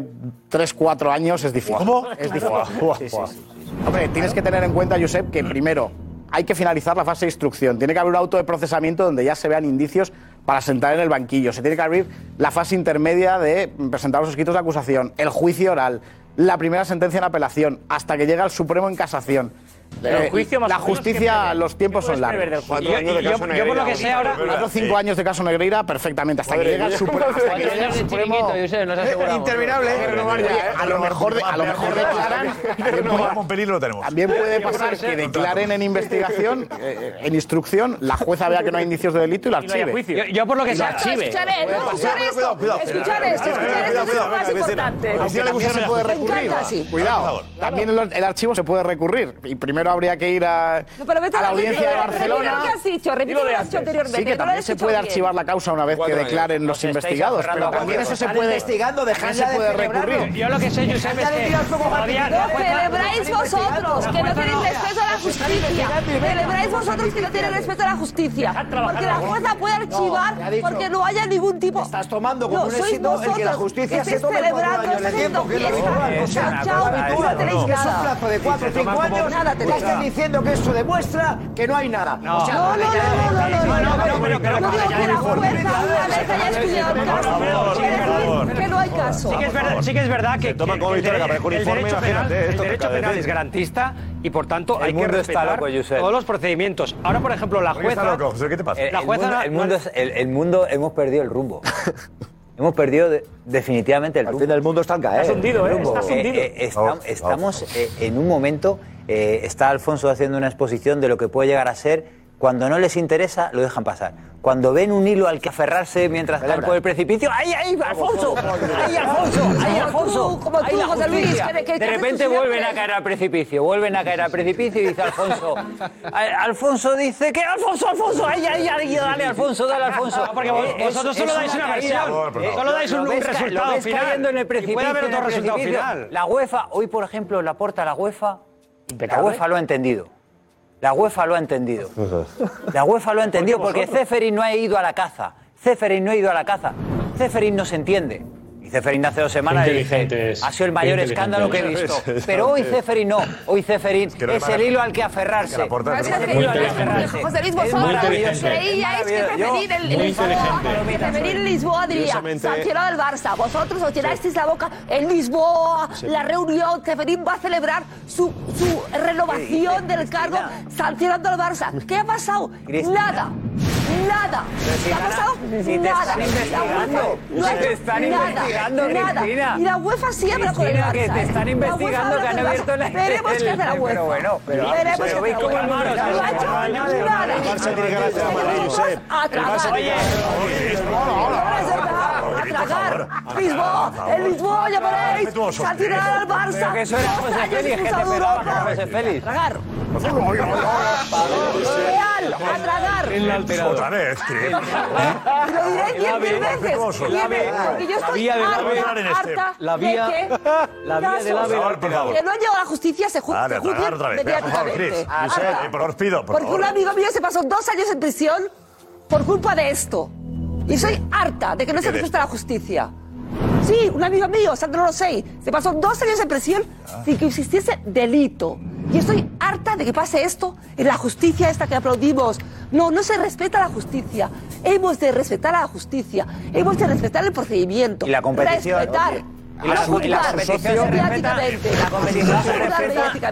3-4 años es difícil. ¿Cómo? Es difícil. Sí, sí, sí. Hombre, tienes que tener en cuenta, Josep, que primero hay que finalizar la fase de instrucción. Tiene que haber un auto de procesamiento donde ya se vean indicios para sentar en el banquillo. Se tiene que abrir la fase intermedia de presentar los escritos de acusación, el juicio oral, la primera sentencia en apelación, hasta que llega al Supremo en casación. Eh, la justicia, los tiempos son largos. Yo, yo, yo, por lo que sé ahora. Cuatro o cinco años de caso Negreira, perfectamente. Hasta que llega su Hasta que llega Interminable. ¿eh? ¿eh? A lo mejor declaran. Con peligro lo tenemos. También puede pasar que declaren en investigación, en instrucción, la jueza vea que no hay indicios de delito y lo archive. Yo por lo que sé. Archive. Escuchar esto. Escuchar esto. Escuchar esto es más importante. Se puede recurrir. Cuidado. También el archivo se puede recurrir. Y primero primero habría que ir a, no, pero a la audiencia de Barcelona. ¿Qué has dicho? Lo que has dicho anteriormente. Sí, que también se puede archivar la causa una vez que declaren los investigados, pero también eso se puede... investigando, se puede recurrir. Yo lo que sé, Josep, es que... Lo celebráis vosotros, que no tenéis respeto a la justicia. Celebráis vosotros que no tenéis respeto a la justicia. Porque la jueza puede archivar porque no haya ningún tipo... Estás tomando como un éxito el que la justicia se tome cuatro años. Entiendo que es lo habitual. No es habitual. No tenéis plazo de cuatro o cinco años. Nada, ya están diciendo que eso demuestra que no hay nada. No, no, no, no, no, no, no, no, que no hay caso. Sí que es verdad, sí que es verdad que, toma como victoria que aparezca un informe, imagínate, el derecho penal es garantista y por tanto hay que respetar todos los procedimientos. Ahora, por ejemplo, la jueza... ¿Qué te pasa? La jueza... El mundo hemos perdido el rumbo. Hemos perdido de, definitivamente el rumbo. Al fin del mundo estanca, ¿eh? Estás hundido, ¿eh? Estás hundido. Eh, eh, está, estamos en un momento eh, está Alfonso haciendo una exposición de lo que puede llegar a ser. Cuando no les interesa, lo dejan pasar. Cuando ven un hilo al que aferrarse mientras están por el precipicio, ¡ahí, ahí, Alfonso! ¡Ahí, Alfonso! ¡Ahí, Alfonso! Como tú, como tú, José Luis. De repente vuelven a caer al precipicio, vuelven a caer al precipicio y dice Alfonso. Alfonso dice que Alfonso, Alfonso, ahí, ahí, ahí, dale, Alfonso, dale, Alfonso. Ah, porque eh, vosotros solo dais una versión, solo dais un resultado final. en el precipicio. Puede haber otro resultado final. La UEFA, hoy por ejemplo, la porta la UEFA la UEFA lo ha entendido. La UEFA lo ha entendido. Pues la UEFA lo ha entendido porque Ceferin no ha ido a la caza. Ceferin no ha ido a la caza. Ceferin no se entiende. Ceferín hace dos semanas y dije, ha sido el mayor escándalo que he visto. Pero hoy Ceferín no, hoy Ceferín es, el hilo al que aferrarse. Que es el al. José Luis, vosotros creíais que este Ceferín el en Lisboa diría, Sanchero del Barça, vosotros os llenasteis la boca en Lisboa, la reunión, Ceferín va a celebrar su renovación del cargo sancionando al Barça. ¿Qué ha pasado? Nada nada. Si ha pasado nada. Te están investigando. Te están nada, investigando, Y la UEFA sí habla con que te ¿eh? están investigando, que han abierto la... Veremos qué hace la Pero bueno, pero... Veremos qué tiene que hacer la Madrid, pagar. Lisboa, el Lisboa llamaréis. Al Barça. Que eso era José Félix. Tragar. Real, tragar. Otra vez. Lo diré cien mil veces. Porque yo La vía, la vía del ave. Que no han a la justicia, se juzga. Por favor, pido. Porque un mío se pasó dos años en prisión por culpa de esto. Y soy harta de que no se respeta la justicia. Sí, un amigo mío, Sandro Rosey, se pasó dos años en prisión ah. sin que existiese delito. Y estoy harta de que pase esto en la justicia esta que aplaudimos. No, no se respeta la justicia. Hemos de respetar a la justicia. Hemos de respetar el procedimiento. Y la competición. Respetar. Oye. La, y la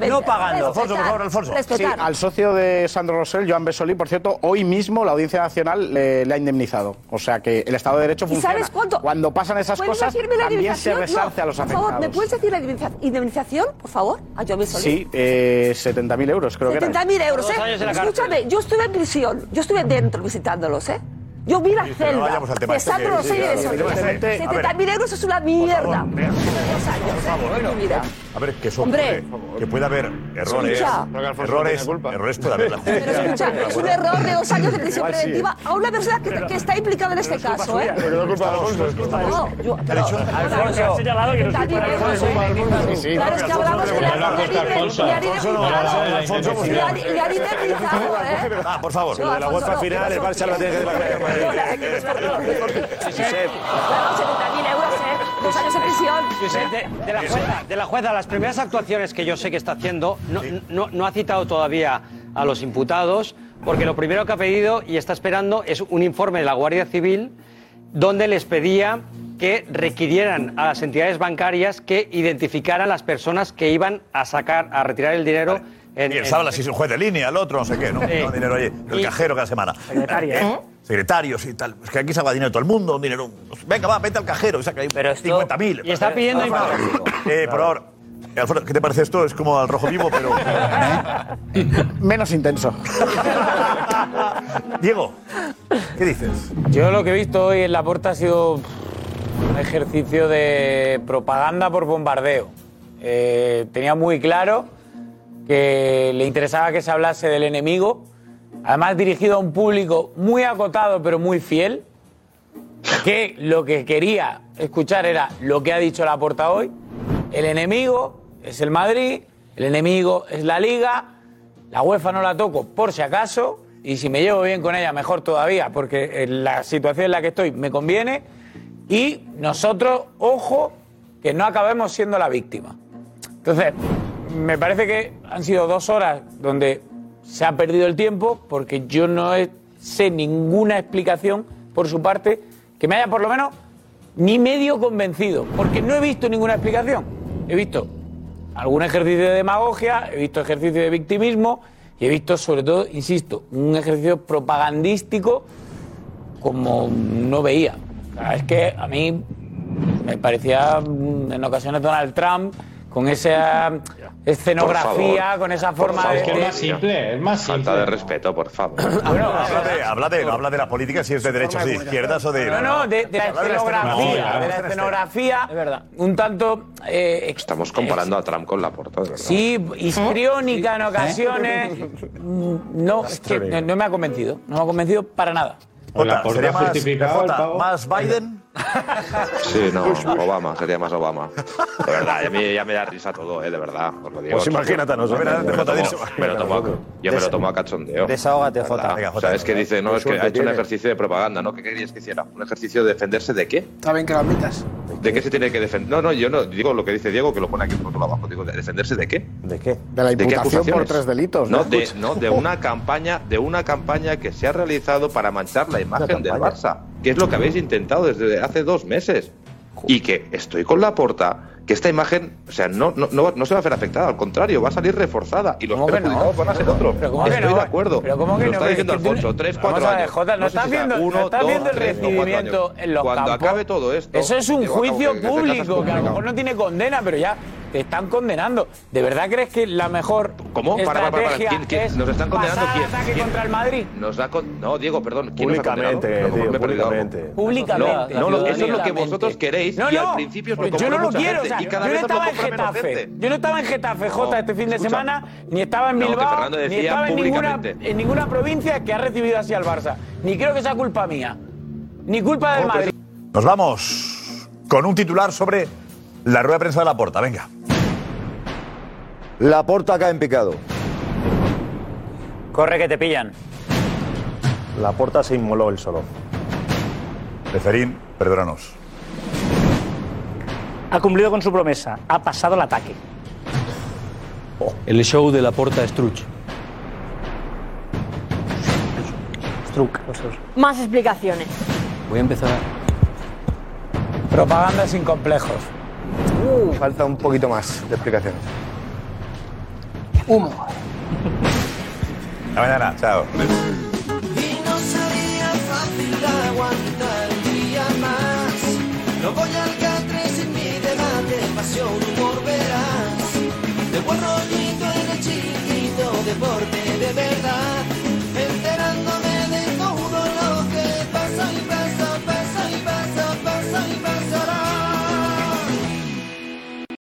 no pagando. Alfonso, por favor, Alfonso. Sí, al socio de Sandro Rosell, Joan Besolí, por cierto, hoy mismo la Audiencia Nacional le, ha indemnizado. O sea que el Estado de Derecho funciona. ¿Y sabes cuánto? Cuando pasan esas cosas, también se resarce a los afectados. Por favor, ¿me puedes decir la indemnización, por favor, a Joan Besolí? Sí, eh, 70.000 euros, creo 70 que 70.000 euros, ¿eh? Escúchame, yo estuve en prisión, yo estuve dentro visitándolos, ¿eh? Yo vi la celda. Te este euros es una mierda. Por favor, por ¿eh? A ver, que eso Hombre. ocurre, que puede haber errores, Escucha. errores, errores puede haber la. Pero escucha, es un error de dos años de prisión preventiva ¿eh? a una persona que, que está implicada en este caso, ¿eh? Pero no es culpa de Alfonso, es culpa No, yo, pero, Alfonso, señalado que no es culpa de Alfonso. Claro, es que hablamos de la indemnizado, ¿eh? Ah, por favor, lo de la UEFA final, el Barça la tiene que de la Real Madrid. Perdón, 70.000 de la jueza, de la jueza, las primeras actuaciones que yo sé que está haciendo, no, no, ha citado todavía a los imputados, porque lo primero que ha pedido y está esperando es un informe de la Guardia Civil donde les pedía que requirieran a las entidades bancarias que identificaran las personas que iban a sacar, a retirar el dinero. En, y el en... sábado si es un juez de línea, el otro, no sé qué, ¿no? Sí. no dinero allí, el cajero cada semana. Secretaria, ¿Eh? eh Secretarios y tal. Es que aquí se va dinero todo el mundo, un dinero. Venga, va, vete al cajero y saca ahí 50.000. y está pidiendo Eh, por favor. eh, Alfredo, ¿qué te parece esto? Es como al rojo vivo, pero. Menos intenso. Diego, ¿qué dices? Yo lo que he visto hoy en la puerta ha sido un ejercicio de propaganda por bombardeo. Eh, tenía muy claro que le interesaba que se hablase del enemigo, además dirigido a un público muy acotado pero muy fiel, que lo que quería escuchar era lo que ha dicho la puerta hoy. El enemigo es el Madrid, el enemigo es la Liga, la UEFA no la toco por si acaso, y si me llevo bien con ella, mejor todavía, porque en la situación en la que estoy me conviene. Y nosotros, ojo, que no acabemos siendo la víctima. Entonces, me parece que han sido dos horas donde se ha perdido el tiempo, porque yo no sé ninguna explicación por su parte que me haya por lo menos ni medio convencido, porque no he visto ninguna explicación. He visto algún ejercicio de demagogia, he visto ejercicio de victimismo y he visto, sobre todo, insisto, un ejercicio propagandístico como no veía. Es que a mí me parecía mm, en ocasiones Donald Trump con esa escenografía, con esa forma de... Es más Falta de respeto, por favor. habla de, habla de, no habla de la política si es de derechas o de izquierdas o de. No, no, de, de la Habla de la escenografía, la escenografía, un tanto eh, Estamos comparando a Trump con Laporta, de verdad. Sí, histriónica en ocasiones. Mm, No, es que no, no me ha convencido. No me ha convencido para nada. Jota, ¿sería más, Jota, más Biden? Sí, no, Obama, sería más Obama. De verdad, a mí ya me da risa todo, ¿eh? De verdad, os lo digo. Pues imagínate a nosotros. Me lo tomo a- Yo me lo tomo a cachondeo. Desahógate, De. Jota. O sea, es que dice, no, es que ha hecho un ejercicio de propaganda, ¿no? ¿Qué querías que hiciera? ¿Un ejercicio de defenderse de qué? Está bien que lo admitas. ¿De qué se tiene que defender? No, no, yo no digo lo que dice Diego, que lo pone aquí por otro abajo. Digo, ¿de defenderse de qué? ¿De qué? De la ¿De qué imputación por acusaciones? tres delitos. No, ¿no? de, no, de una campaña, de una campaña que se ha realizado para manchar la imagen del Barça, que es lo que habéis intentado desde hace dos meses. Y que estoy con la porta, que esta imagen, o sea, no, no, no, no se va a ver afectada, al contrario, va a salir reforzada y los perjudicados van a ser otros. Pero ¿cómo que Estoy de acuerdo. Pero ¿cómo que lo no? está diciendo Alfonso, tres, cuatro años. No será viendo- el recibimiento en los Cuando acabe todo esto... Eso es un juicio público, que a lo mejor no tiene condena, pero ya te están condenando. ¿De verdad crees que la mejor ¿Cómo? Para, para, para, ¿Quién- quién? es ¿Nos están condenando quién? ataque ¿Quién? contra el Madrid? Nos da con... No, Diego, perdón. ¿Quién Públicamente, nos ha tío, me he públicamente. Públicamente. No, no, eso es lo que vosotros queréis No, y al no, principio os lo pues yo no lo quiero. o sea, y cada yo no estaba en Getafe. Yo no estaba en Getafe, Jota, este fin de semana, ni estaba en No, Bilbao, ni estaba en ninguna, en ninguna provincia que ha recibido así al Barça. Ni creo que sea culpa mía. Ni culpa del Madrid. Nos vamos con un titular sobre la rueda de prensa de la porta. Venga. La porta cae en picado. Corre que te pillan. La porta se inmoló él solo. Beferín, perdónanos. Ha cumplido con su promesa. Ha pasado el ataque. El show de la porta Struch. Struck. Más explicaciones. Voy a empezar. Propaganda sin complejos. Falta un poquito más de explicaciones. Humo. Hasta mañana. Chao. Y no sería fácil aguantar un día más. No voy al catre sin mi debate, pasión, humor, verás. De buen rollito en el chiquito, deporte de ver.